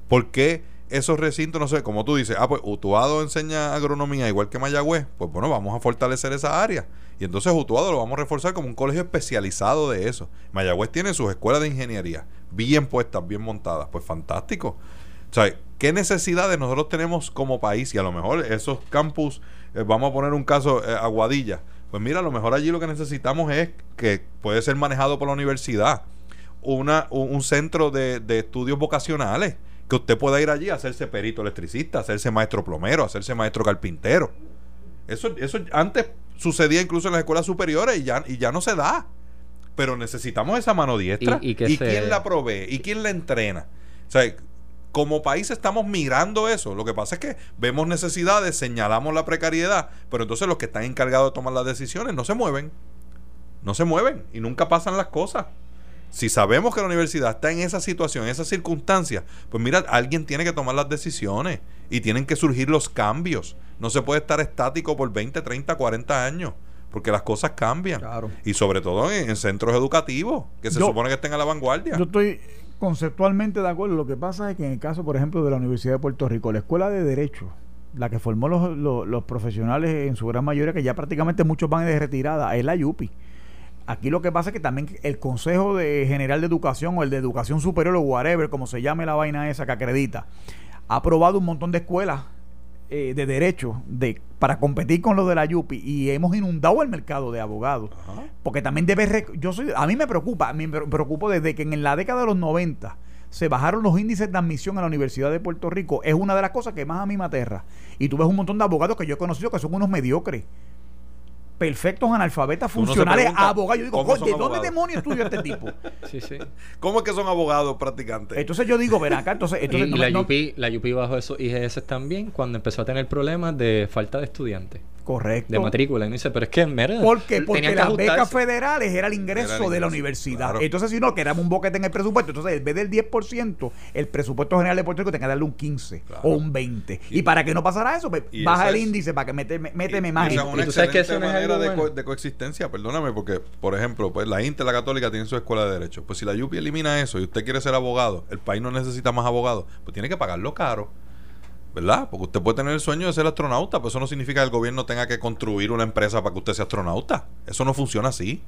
¿Por qué esos recintos, no sé, como tú dices, ah, pues Utuado enseña agronomía igual que Mayagüez? Pues bueno, vamos a fortalecer esa área. Y entonces Utuado lo vamos a reforzar como un colegio especializado de eso. Mayagüez tiene sus escuelas de ingeniería bien puestas, bien montadas. Pues fantástico. O ¿qué necesidades nosotros tenemos como país? Y a lo mejor esos campus, eh, vamos a poner un caso, eh, Aguadilla pues mira, a lo mejor allí lo que necesitamos es que puede ser manejado por la universidad, una, un, centro de, estudios vocacionales, que usted pueda ir allí a hacerse perito electricista, hacerse maestro plomero, hacerse maestro carpintero. Eso, eso antes sucedía incluso en las escuelas superiores y ya, y ya no se da. Pero necesitamos esa mano diestra. ¿Y, quién la provee? ¿Y quién la entrena? O sea, como país estamos mirando eso. Lo que pasa es que vemos necesidades, señalamos la precariedad, pero entonces los que están encargados de tomar las decisiones no se mueven. No se mueven y nunca pasan las cosas. Si sabemos que la universidad está en esa situación, en esas circunstancias, pues mira, alguien tiene que tomar las decisiones y tienen que surgir los cambios. No se puede estar estático por 20, 30, 40 años porque las cosas cambian. Y sobre todo en, centros educativos, que se supone que estén a la vanguardia. Yo estoy conceptualmente de acuerdo. Lo que pasa es que en el caso, por ejemplo, de la Universidad de Puerto Rico, la Escuela de Derecho, la que formó los, los, profesionales en su gran mayoría, que ya prácticamente muchos van de retirada, es la YUPI. Aquí lo que pasa es que también el Consejo de General de Educación o el de Educación Superior o whatever, como se llame la vaina esa que acredita, ha aprobado un montón de escuelas eh, de derecho de, para competir con los de la Yupi y hemos inundado el mercado de abogados. Porque también debe... Yo soy, a mí me preocupa, me preocupo desde que en la década de los 90 se bajaron los índices de admisión a la Universidad de Puerto Rico. Es una de las cosas que más a mí me aterra. Y tú ves un montón de abogados que yo he conocido que son unos mediocres perfectos analfabetas funcionales, abogados. Yo digo, ¿de dónde demonios estudió este tipo? sí, sí. ¿Cómo es que son abogados practicantes? Entonces yo digo, ven acá, entonces... entonces y, la, UP, la UP bajó esos IGS también cuando empezó a tener problemas de falta de estudiantes. Correcto. De matrícula. Y me dice, pero es que, mira, Porque, porque las becas federales era el ingreso de la universidad. Entonces, si no, queramos un boquete en el presupuesto. Entonces, en vez del 10%, el presupuesto general de Puerto Rico tenía que darle un 15 o un 20. Y, para que no pasara eso, pues, baja el índice para que méteme, méteme más. es una excelente manera de, coexistencia, perdóname, porque, por ejemplo, pues la Inter, la Católica, tiene su escuela de Derecho. Pues si la UPI elimina eso y usted quiere ser abogado, el país no necesita más abogados, pues tiene que pagarlo caro. ¿Verdad? Porque usted puede tener el sueño de ser astronauta, pero eso no significa que el gobierno tenga que construir una empresa para que usted sea astronauta. Eso no funciona así.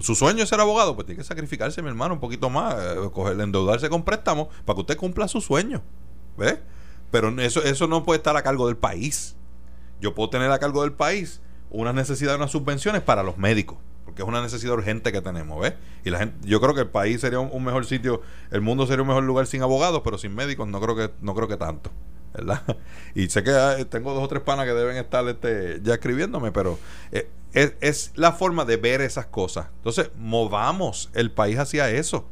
Su sueño es ser abogado, pues tiene que sacrificarse, mi hermano, un poquito más, eh, endeudarse con préstamos para que usted cumpla su sueño. ¿Ves? Pero eso, eso no puede estar a cargo del país. Yo puedo tener a cargo del país una necesidad de unas subvenciones para los médicos porque es una necesidad urgente que tenemos, ¿ves? Y la gente, yo creo que el país sería un, un, mejor sitio, el mundo sería un mejor lugar sin abogados, pero sin médicos no creo que no creo que tanto. ¿Verdad? Y sé que ah, tengo dos o tres panas que deben estar este, ya escribiéndome, pero eh, es, la forma de ver esas cosas. Entonces, movamos el país hacia eso.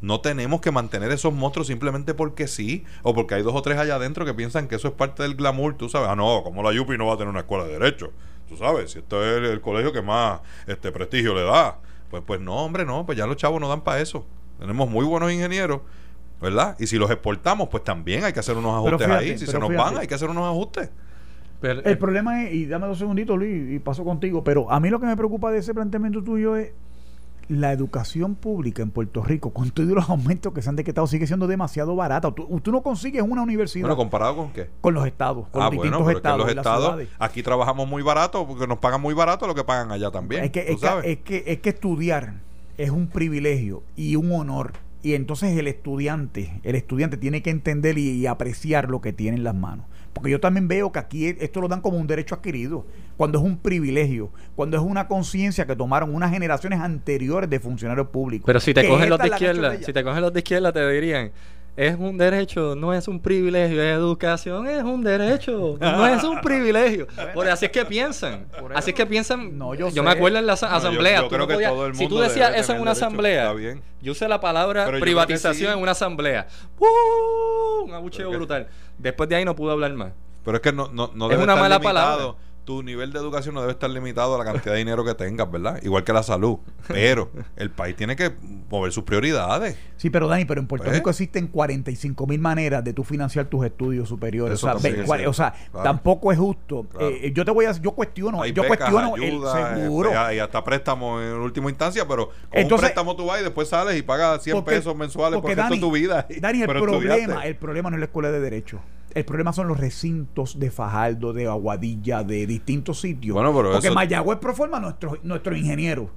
No tenemos que mantener esos monstruos simplemente porque sí, o porque hay dos o tres allá adentro que piensan que eso es parte del glamour, tú sabes. Ah, no, como la Yupi no va a tener una escuela de derecho. Tú sabes, si esto es el, colegio que más este prestigio le da. Pues, pues no, hombre, no, pues ya los chavos no dan para eso. Tenemos muy buenos ingenieros ¿verdad? Y si los exportamos, pues también hay que hacer unos ajustes ahí. Si se nos van, hay que hacer unos ajustes. Pero, el problema es, y dame dos segunditos, Luis, y paso contigo, pero a mí lo que me preocupa de ese planteamiento tuyo es la educación pública en Puerto Rico, con todos los aumentos que se han decretado, sigue siendo demasiado barata. Tú, no consigues una universidad. Bueno, ¿comparado con qué? Con los estados, con ah, los distintos estados. los estados aquí trabajamos muy barato porque nos pagan muy barato lo que pagan allá también. Es que, es que, es que estudiar es un privilegio y un honor y entonces el estudiante, el estudiante tiene que entender y, apreciar lo que tiene en las manos. Porque yo también veo que aquí esto lo dan como un derecho adquirido, cuando es un privilegio, cuando es una conciencia que tomaron unas generaciones anteriores de funcionarios públicos. Pero si te cogen los de izquierda, si te cogen los de izquierda te dirían, es un derecho, no es un privilegio. Educación es un derecho, no es un privilegio. Por así es que piensan. Así es que piensan. yo, me acuerdo en la asamblea. si tú decías eso en una asamblea, yo usé la palabra privatización en una asamblea. Un abucheo brutal. Después de ahí no pude hablar más. Pero es que no, no, no es una mala palabra tu nivel de educación no debe estar limitado a la cantidad de dinero que tengas, ¿verdad? Igual que la salud. Pero el país tiene que mover sus prioridades. Sí, pero Dani, pero en Puerto pues, Rico existen 45 mil maneras de tú financiar tus estudios superiores. o sea, tampoco es justo. Eh, yo te voy a yo cuestiono, yo cuestiono el seguro. Y hasta préstamo en última instancia, pero con un préstamo tú vas y después sales y pagas 100 pesos mensuales por el tu vida. Dani, el problema, el problema no es la escuela de derecho. El problema son los recintos de Fajardo, de Aguadilla, de distintos sitios. Bueno, pero Porque Mayagüez proforma nuestro, nuestro ingeniero.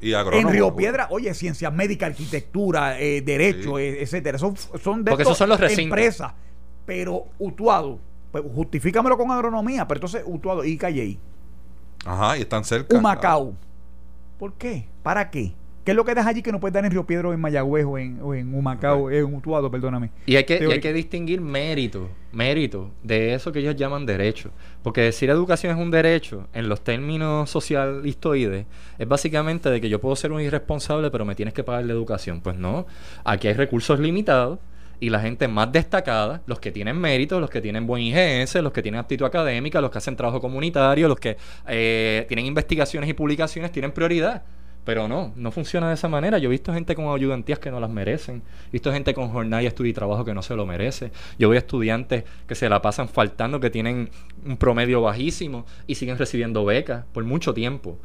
Y en Río Piedra, oye, ciencias médicas, arquitectura, eh, derecho, eh, etcétera. Son, son de Porque esos son los recintos. empresas. Pero Utuado, pues justifícamelo con agronomía, pero entonces Utuado y Calley. Ajá, y están cerca. Humacao. ¿Por qué? ¿Para qué? ¿Qué es lo que deja allí que no puedes dar en Río Piedro, en Mayagüez o en, o en Humacao, en Utuado, perdóname? Y hay que, hay que distinguir mérito, mérito de eso que ellos llaman derecho. Porque decir educación es un derecho, en los términos socialistoides, es básicamente de que yo puedo ser un irresponsable, pero me tienes que pagar la educación. Pues no, aquí hay recursos limitados y la gente más destacada, los que tienen mérito, los que tienen buen IGS, los que tienen aptitud académica, los que hacen trabajo comunitario, los que eh, tienen investigaciones y publicaciones, tienen prioridad. Pero no, no funciona de esa manera. Yo he visto gente con ayudantías que no las merecen. He visto gente con jornada y estudio y trabajo que no se lo merece. Yo veo estudiantes que se la pasan faltando, que tienen un promedio bajísimo y siguen recibiendo becas por mucho tiempo.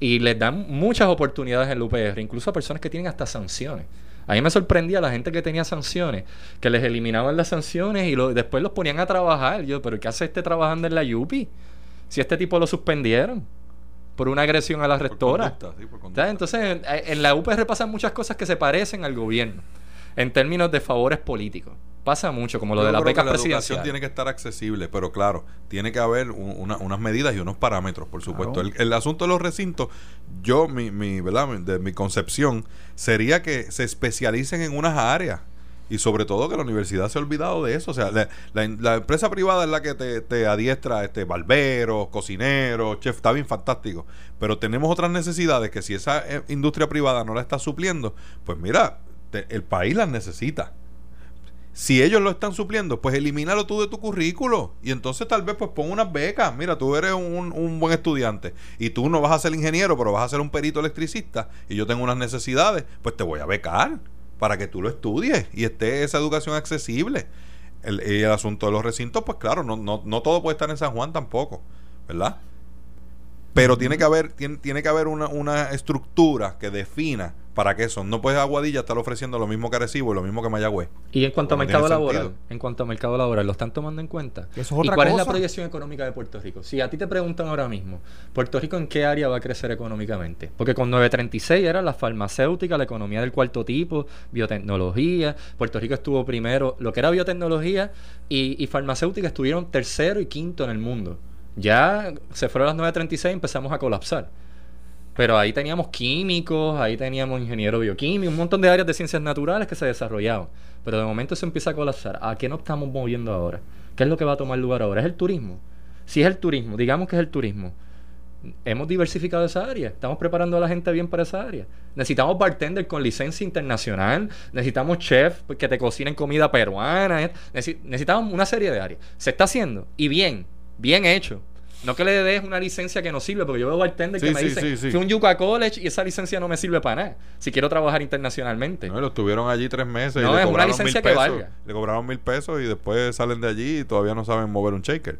Y les dan muchas oportunidades en el UPR, incluso a personas que tienen hasta sanciones. A mí me sorprendía la gente que tenía sanciones, que les eliminaban las sanciones y después los ponían a trabajar. Yo, pero ¿qué hace este trabajando en la UPI? Si este tipo lo suspendieron por una agresión a la rectora. Entonces, en, la UPR pasan muchas cosas que se parecen al gobierno, en términos de favores políticos. Pasa mucho, como lo de las becas la presidenciales. educación tiene que estar accesible, pero claro, tiene que haber unas medidas y unos parámetros, por supuesto. El, asunto de los recintos, yo, mi, mi, ¿verdad? de mi concepción, sería que se especialicen en unas áreas y sobre todo que la universidad se ha olvidado de eso. O sea, la, empresa privada es la que te, te, adiestra este barberos, cocineros, chef, está bien fantástico. Pero tenemos otras necesidades que si esa eh, industria privada no la está supliendo, pues mira, el país las necesita. Si ellos lo están supliendo, pues elimínalo tú de tu currículo. Y entonces tal vez pues pon unas becas. Mira, tú eres un, un, buen estudiante y tú no vas a ser ingeniero, pero vas a ser un perito electricista y yo tengo unas necesidades, pues te voy a becar para que tú lo estudies y esté esa educación accesible. El, el asunto de los recintos, pues claro, no, no, no todo puede estar en San Juan tampoco, ¿verdad? Pero tiene que haber, tiene, tiene que haber una, una estructura que defina para qué son. No puedes Aguadilla estar ofreciendo lo mismo que Arecibo y lo mismo que Mayagüez. Y en cuanto a mercado laboral, en cuanto a mercado laboral, ¿lo están tomando en cuenta? ¿Y cuál es la proyección económica de Puerto Rico? Si a ti te preguntan ahora mismo, ¿Puerto Rico en qué área va a crecer económicamente? Porque con 936 era la farmacéutica, la economía del cuarto tipo, biotecnología. Puerto Rico estuvo primero, lo que era biotecnología y, y farmacéutica estuvieron tercero y quinto en el mundo. Ya se fueron las 936 y empezamos a colapsar. Pero ahí teníamos químicos, ahí teníamos ingenieros bioquímicos, un montón de áreas de ciencias naturales que se desarrollaban. Pero de momento se empieza a colapsar. ¿A qué nos estamos moviendo ahora? ¿Qué es lo que va a tomar lugar ahora? ¿Es el turismo? Si es el turismo, digamos que es el turismo. Hemos diversificado esa área. Estamos preparando a la gente bien para esa área. Necesitamos bartender con licencia internacional. Necesitamos chef que te cocinen comida peruana. Necesitamos una serie de áreas. Se está haciendo. Y bien, bien hecho. No que le des una licencia que no sirve, porque yo veo bartender que me dice dicen, fui un Yucca College y esa licencia no me sirve para nada. Si quiero trabajar internacionalmente. No, lo tuvieron allí tres meses. No, y le es una licencia que valga. Le cobraron mil pesos y después salen de allí y todavía no saben mover un shaker.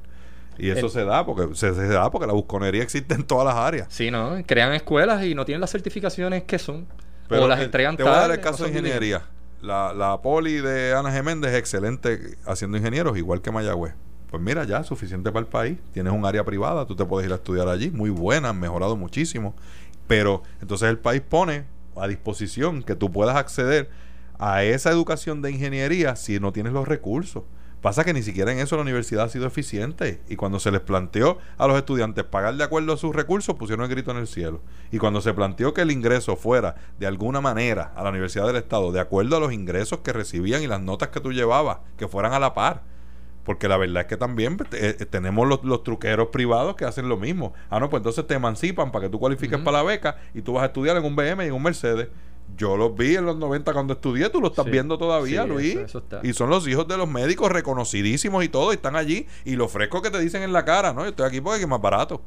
Y eso se da porque se, da porque la busconería existe en todas las áreas. Sí, ¿no? Crean escuelas y no tienen las certificaciones que son. o las entregan Te voy a dar el caso de ingeniería. La, la poli de Ana Geméndez es excelente haciendo ingenieros, igual que Mayagüez pues mira, ya suficiente para el país. Tienes un área privada, tú te puedes ir a estudiar allí, muy buena, han mejorado muchísimo. Pero entonces el país pone a disposición que tú puedas acceder a esa educación de ingeniería si no tienes los recursos. Pasa que ni siquiera en eso la universidad ha sido eficiente. Y cuando se les planteó a los estudiantes pagar de acuerdo a sus recursos, pusieron el grito en el cielo. Y cuando se planteó que el ingreso fuera de alguna manera a la Universidad del Estado, de acuerdo a los ingresos que recibían y las notas que tú llevabas, que fueran a la par porque la verdad es que también pues, eh, tenemos los, truqueros privados que hacen lo mismo. Ah, no, pues entonces te emancipan para que tú cualifiques para la beca y tú vas a estudiar en un BM y en un Mercedes. Yo los vi en los 90 cuando estudié, tú lo estás viendo todavía, Luis. y son los hijos de los médicos reconocidísimos y todo, y están allí. Y lo fresco que te dicen en la cara, ¿no? Yo estoy aquí porque es más barato.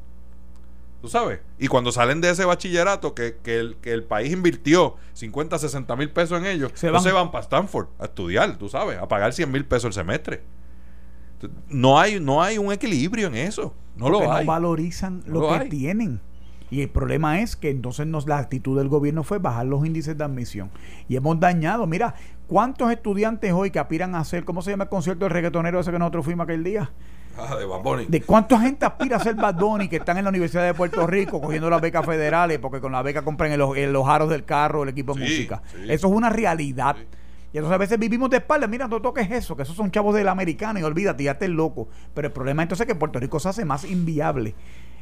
¿Tú sabes? Y cuando salen de ese bachillerato que, que, el, que el país invirtió 50, 60 mil pesos en ellos, se van. se van para Stanford a estudiar, tú sabes, a pagar 100 mil pesos el semestre. No hay, no hay un equilibrio en eso. No lo hay. No valorizan lo, que tienen. Y el problema es que entonces nos, la actitud del gobierno fue bajar los índices de admisión. Y hemos dañado. Mira, ¿cuántos estudiantes hoy que aspiran a hacer, ¿cómo se llama el concierto del reggaetonero ese que nosotros fuimos aquel día? Ah, de Bad Bunny. ¿De cuánta gente aspira a ser Bad Bunny que están en la Universidad de Puerto Rico cogiendo las becas federales porque con la beca compran en los, aros del carro el equipo de música? Eso es una realidad. Y entonces a veces vivimos de espalda, mira, no toques eso, que esos son chavos del americano y olvídate, ya te loco. Pero el problema entonces es que Puerto Rico se hace más inviable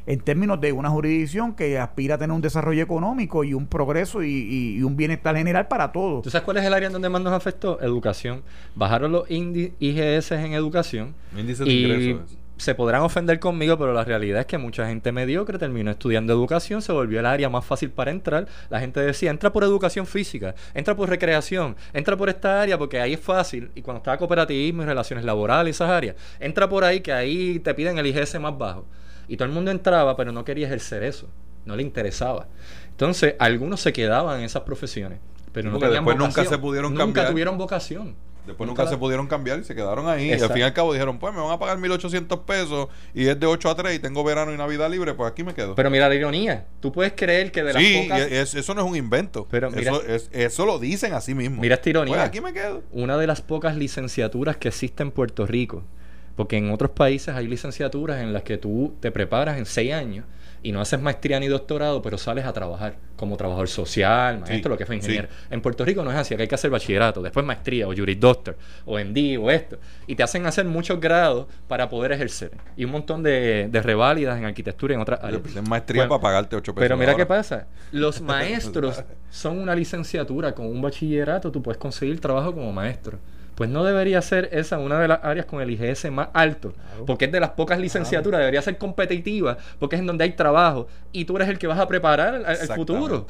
en términos de una jurisdicción que aspira a tener un desarrollo económico y un progreso y, un bienestar general para todos. ¿Tú sabes cuál es el área en donde más nos afectó? Educación. Bajaron los IGS en educación. Índice de ingresos se podrán ofender conmigo, pero la realidad es que mucha gente mediocre terminó estudiando educación, se volvió el área más fácil para entrar. La gente decía, entra por educación física, entra por recreación, entra por esta área porque ahí es fácil. Y cuando estaba cooperativismo y relaciones laborales, esas áreas, entra por ahí que ahí te piden el IGS más bajo. Y todo el mundo entraba, pero no quería ejercer eso, no le interesaba. Entonces, algunos se quedaban en esas profesiones, pero no tenían después nunca se pudieron nunca tuvieron vocación. Después nunca, se pudieron cambiar y se quedaron ahí. Y al fin y al cabo dijeron, pues me van a pagar 1.800 pesos y es de 8 a 3 y tengo verano y Navidad libre, pues aquí me quedo. Pero mira la ironía. Tú puedes creer que de las sí, eso no es un invento. Pero eso, eso lo dicen así mismo. Mira esta ironía. Pues aquí me quedo. Una de las pocas licenciaturas que existe en Puerto Rico, porque en otros países hay licenciaturas en las que tú te preparas en 6 años y no haces maestría ni doctorado, pero sales a trabajar como trabajador social, maestro, lo que fue ingeniero. En Puerto Rico no es así, que hay que hacer bachillerato, después maestría o juris doctor o MD o esto. Y te hacen hacer muchos grados para poder ejercer. Y un montón de, de reválidas en arquitectura y en otras áreas. maestría para pagarte 8 pesos. Pero mira qué pasa. Los maestros son una licenciatura. Con un bachillerato tú puedes conseguir trabajo como maestro pues no debería ser esa una de las áreas con el IGS más alto, porque es de las pocas licenciaturas, debería ser competitiva, porque es en donde hay trabajo y tú eres el que vas a preparar el, futuro.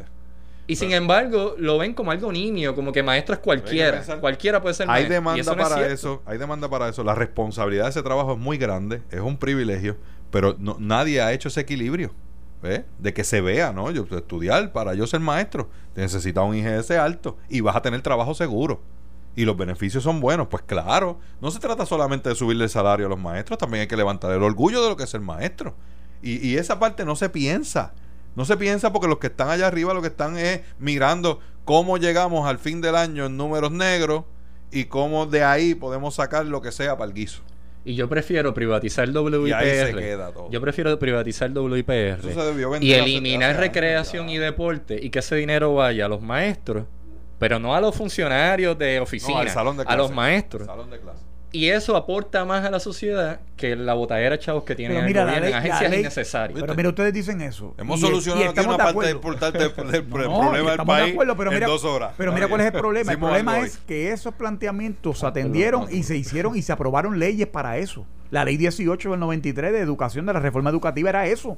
Y sin embargo, lo ven como algo niño, como que maestro es cualquiera. Cualquiera puede ser hay Demanda para eso, hay demanda para eso. La responsabilidad de ese trabajo es muy grande, es un privilegio, pero nadie ha hecho ese equilibrio. De que se vea, ¿no? Yo estudiar para yo ser maestro, necesitas un IGS alto y vas a tener trabajo seguro y los beneficios son buenos, pues claro, no se trata solamente de subirle el salario a los maestros, también hay que levantar el orgullo de lo que es el maestro. Y, y esa parte no se piensa. No se piensa porque los que están allá arriba lo que están es mirando cómo llegamos al fin del año en números negros y cómo de ahí podemos sacar lo que sea para el guiso. Y yo prefiero privatizar el WIPR. Yo prefiero privatizar el WIPR y eliminar recreación y deporte y que ese dinero vaya a los maestros pero no a los funcionarios de oficina, a los maestros. Y eso aporta más a la sociedad que la botadera, chavos, que tienen mira, en agencias innecesarias. Pero mira, ustedes dicen eso. Hemos solucionado aquí una parte importante del, problema del país pero en dos horas. Pero mira cuál es el problema. el problema es que esos planteamientos se atendieron y se hicieron y se aprobaron leyes para eso. La ley 18 del 93 de educación de la reforma educativa era eso.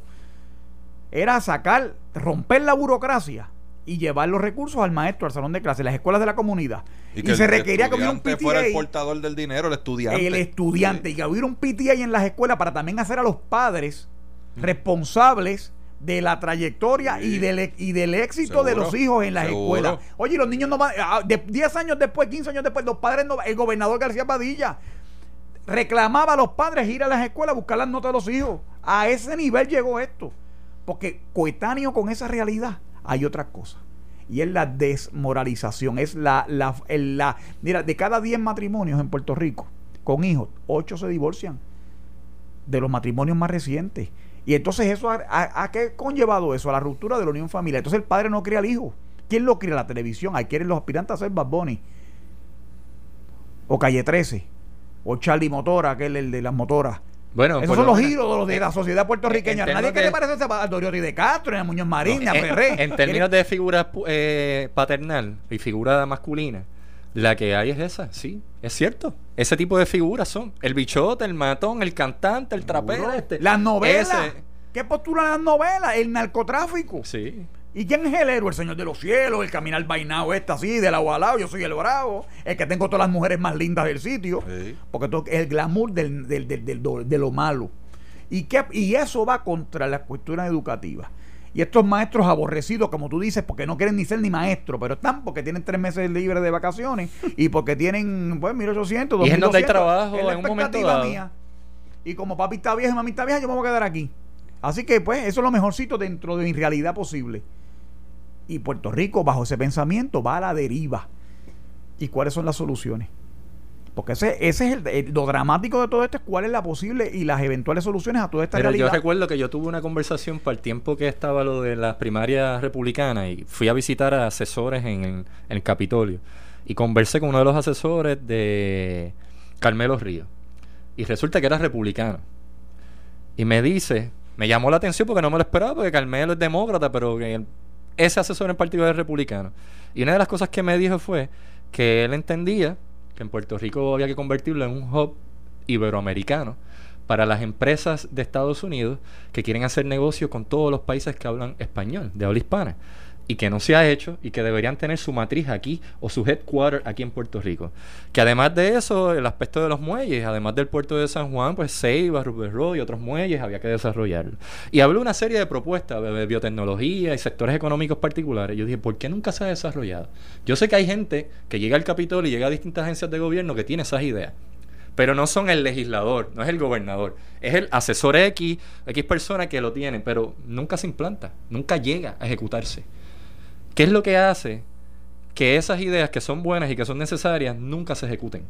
Era sacar, romper la burocracia y llevar los recursos al maestro, al salón de clase, las escuelas de la comunidad. Y, se requería que hubiera un PTA. fuera el portador del dinero, el estudiante. El estudiante. Y que hubiera un PTA en las escuelas para también hacer a los padres responsables de la trayectoria y, del, e, y del éxito de los hijos en las escuelas. Oye, los niños no van. 10 años después, 15 años después, los padres no. El gobernador García Padilla reclamaba a los padres ir a las escuelas a buscar las notas de los hijos. A ese nivel llegó esto. Porque coetáneo con esa realidad hay otra cosa. Y es la desmoralización. Es la, la, la mira, de cada 10 matrimonios en Puerto Rico con hijos, 8 se divorcian de los matrimonios más recientes. Y entonces eso, ¿a, qué conllevado eso? A la ruptura de la unión familiar. Entonces el padre no cría al hijo. ¿Quién lo cría? La televisión. Ahí quieren los aspirantes a ser Bad. O Calle 13. O Charlie Motora, aquel el de las motoras. Bueno, esos son los giros de la sociedad puertorriqueña. Nadie que le parece a Doriotti de Castro, a Muñoz Marín, a Ferré. En, términos de figura eh, paternal y figura masculina, la que hay es esa, sí, es cierto. Ese tipo de figuras son el bichote, el matón, el cantante, el trapero. Este, las novelas. ¿Qué postulan las novelas? El narcotráfico. Sí. ¿Y quién es el héroe? El Señor de los Cielos, el caminar vainado este así, del agua al lado, yo soy el bravo, el que tengo todas las mujeres más lindas del sitio, porque todo, es el glamour del, del, del, de lo malo. ¿Y, qué, y eso va contra la cuestión educativa. Y estos maestros aborrecidos, como tú dices, porque no quieren ni ser ni maestros, pero están porque tienen tres meses libres de vacaciones y porque tienen, pues, 1800, 2200. Y es donde hay trabajo en un momento dado. Mía. Y como papi está viejo y mami está vieja, yo me voy a quedar aquí. Así que, pues, eso es lo mejorcito dentro de mi realidad posible. Y Puerto Rico, bajo ese pensamiento, va a la deriva. ¿Y cuáles son las soluciones? Porque ese, ese es el, lo dramático de todo esto, es cuál es la posible y las eventuales soluciones a toda esta Pero realidad. Yo recuerdo que yo tuve una conversación para el tiempo que estaba lo de las primarias republicanas y fui a visitar a asesores en el, en el Capitolio. Y conversé con uno de los asesores de Carmelo Río. Y resulta que era republicano. Y me dice, me llamó la atención porque no me lo esperaba, porque Carmelo es demócrata, pero que ese asesor en particular republicano. Y una de las cosas que me dijo fue que él entendía que en Puerto Rico había que convertirlo en un hub iberoamericano para las empresas de Estados Unidos que quieren hacer negocio con todos los países que hablan español, de habla hispana y que no se ha hecho y que deberían tener su matriz aquí o su headquarter aquí en Puerto Rico. Que además de eso, el aspecto de los muelles, además del puerto de San Juan, pues Ceiba, Rupert Road y otros muelles había que desarrollarlo. Y habló una serie de propuestas de biotecnología y sectores económicos particulares. Yo dije, ¿por qué nunca se ha desarrollado? Yo sé que hay gente que llega al Capitolio y llega a distintas agencias de gobierno que tiene esas ideas pero no son el legislador, no es el gobernador, es el asesor X, X persona que lo tiene, pero nunca se implanta, nunca llega a ejecutarse. ¿Qué es lo que hace que esas ideas que son buenas y que son necesarias nunca se ejecuten?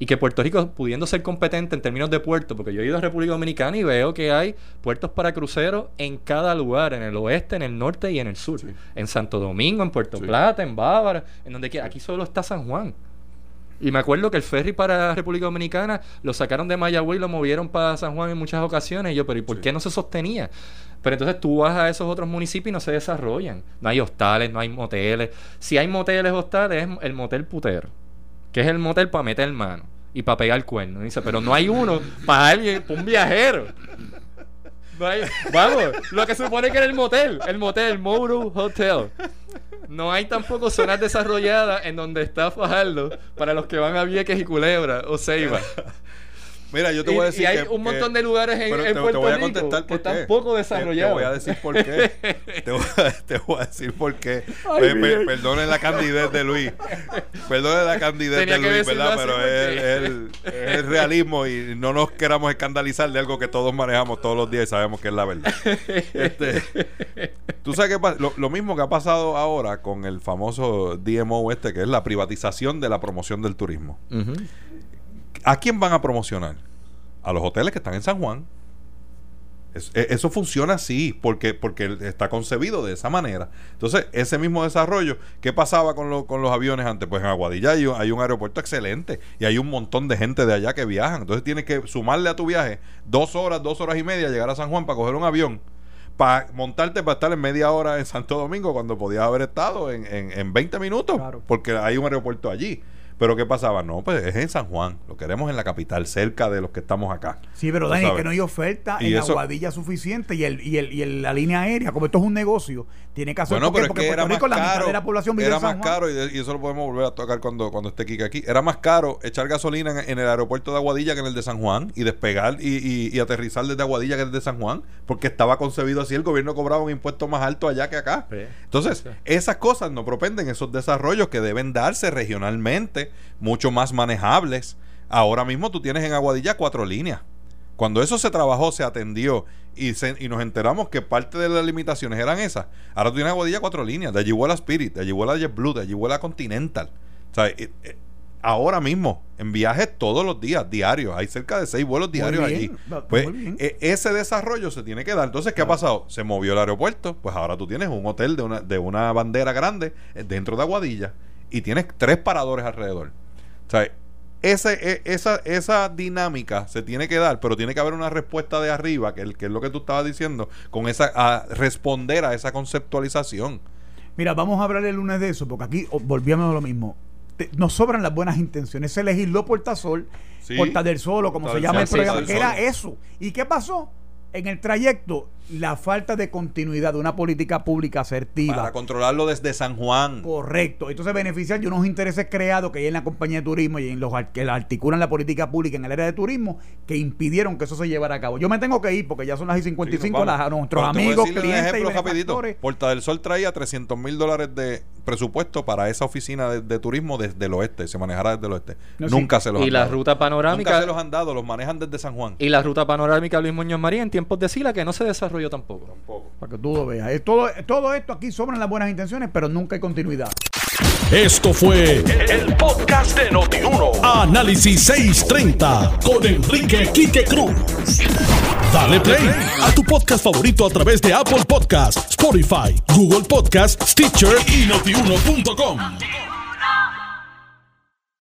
y que Puerto Rico, pudiendo ser competente en términos de puertos, porque yo he ido a República Dominicana y veo que hay puertos para cruceros en cada lugar, en el oeste, en el norte y en el sur. En Santo Domingo, en Puerto Plata, en Bávara, en donde quiera. Aquí solo está San Juan. Y me acuerdo que el ferry para República Dominicana lo sacaron de Mayagüez y lo movieron para San Juan en muchas ocasiones. Y yo, pero ¿y por qué no se sostenía? Pero entonces tú vas a esos otros municipios y no se desarrollan. No hay hostales, no hay moteles. Si hay moteles, hostales, es el motel putero que es el motel para meter mano y para pegar el cuerno. Dice, pero no hay uno para alguien, para un viajero. vamos, lo que supone que era el motel, el motel, el Hotel. No hay tampoco zonas desarrolladas en donde está Fajardo para los que van a Vieques y Culebra o Ceiba. Mira, yo te voy a decir. Y hay un montón de lugares en, en te, Puerto voy a contestar que están poco desarrollados. Te, voy a decir por qué. te, voy a, decir por qué. perdone la candidez de Luis. Perdone la candidez de Luis, ¿verdad? Pero es el, realismo y no nos queramos escandalizar de algo que todos manejamos todos los días y sabemos que es la verdad. Este, Tú sabes que lo, lo mismo que ha pasado ahora con el famoso DMO este, que es la privatización de la promoción del turismo. ¿A quién van a promocionar? A los hoteles que están en San Juan. E, eso funciona así, porque, porque está concebido de esa manera. Entonces, ese mismo desarrollo, ¿qué pasaba con, los aviones antes? Pues en Aguadilla hay, hay, un aeropuerto excelente y hay un montón de gente de allá que viajan. Entonces, tienes que sumarle a tu viaje dos horas, dos horas y media, llegar a San Juan para coger un avión, para montarte para estar en media hora en Santo Domingo cuando podías haber estado en, en, 20 minutos, porque hay un aeropuerto allí. Pero ¿qué pasaba? No, pues es en San Juan. Lo queremos en la capital, cerca de los que estamos acá. Sí, pero Dani, que no hay oferta en Aguadilla suficiente y, el, y, el, y el, la línea aérea, como esto es un negocio, tiene que hacer bueno, pero porque, era más caro, la mitad de la población vive Era más caro y, eso lo podemos volver a tocar cuando, cuando esté Kika aquí. Era más caro echar gasolina en, el aeropuerto de Aguadilla que en el de San Juan y despegar y, y, aterrizar desde Aguadilla que desde San Juan, porque estaba concebido así. El gobierno cobraba un impuesto más alto allá que acá. Entonces, esas cosas no propenden esos desarrollos que deben darse regionalmente mucho más manejables. Ahora mismo tú tienes en Aguadilla cuatro líneas. Cuando eso se trabajó, se atendió y, y nos enteramos que parte de las limitaciones eran esas. Ahora tú tienes Aguadilla cuatro líneas. De allí vuela Spirit, de allí vuela JetBlue, de allí vuela Continental. O sea, eh, eh, ahora mismo, en viajes todos los días, diarios. Hay cerca de seis vuelos diarios allí. Pues e, ese desarrollo se tiene que dar. Entonces, ¿qué ha pasado? Se movió el aeropuerto. Pues ahora tú tienes un hotel de una, de una bandera grande eh, dentro de Aguadilla y tienes tres paradores alrededor. O sea, ese, e, esa, esa dinámica se tiene que dar, pero tiene que haber una respuesta de arriba, que, que es lo que tú estabas diciendo, con esa, a responder a esa conceptualización. Mira, vamos a hablar el lunes de eso, porque aquí volvíamos a lo mismo. nos sobran las buenas intenciones. Se legisló Puerta Sol, sí, Puerta del Sol, o como se llama el programa, que era eso. ¿Y qué pasó? En el trayecto la falta de continuidad de una política pública asertiva. Para controlarlo desde San Juan. Correcto. Entonces beneficiar de unos intereses creados que hay en la compañía de turismo y en los que articulan la política pública en el área de turismo que impidieron que eso se llevara a cabo. Yo me tengo que ir porque ya son las y 55. las, nuestros amigos, clientes un ejemplo y Porta del Sol traía 300 mil dólares de presupuesto para esa oficina de, turismo desde el oeste. Se manejara desde el oeste. Nunca se los y han la ruta panorámica. Nunca se los han dado. Los manejan desde San Juan. Y la ruta panorámica Luis Muñoz María en tiempos de Sila que no se desarrolló yo tampoco. Tampoco. Para que tú lo veas. todo, todo esto aquí sobran las buenas intenciones, pero nunca hay continuidad. Esto fue el, podcast de Notiuno. Análisis 630 con Enrique Quique Cruz. Dale play a tu podcast favorito a través de Apple Podcasts, Spotify, Google Podcasts, Stitcher y notiuno.com.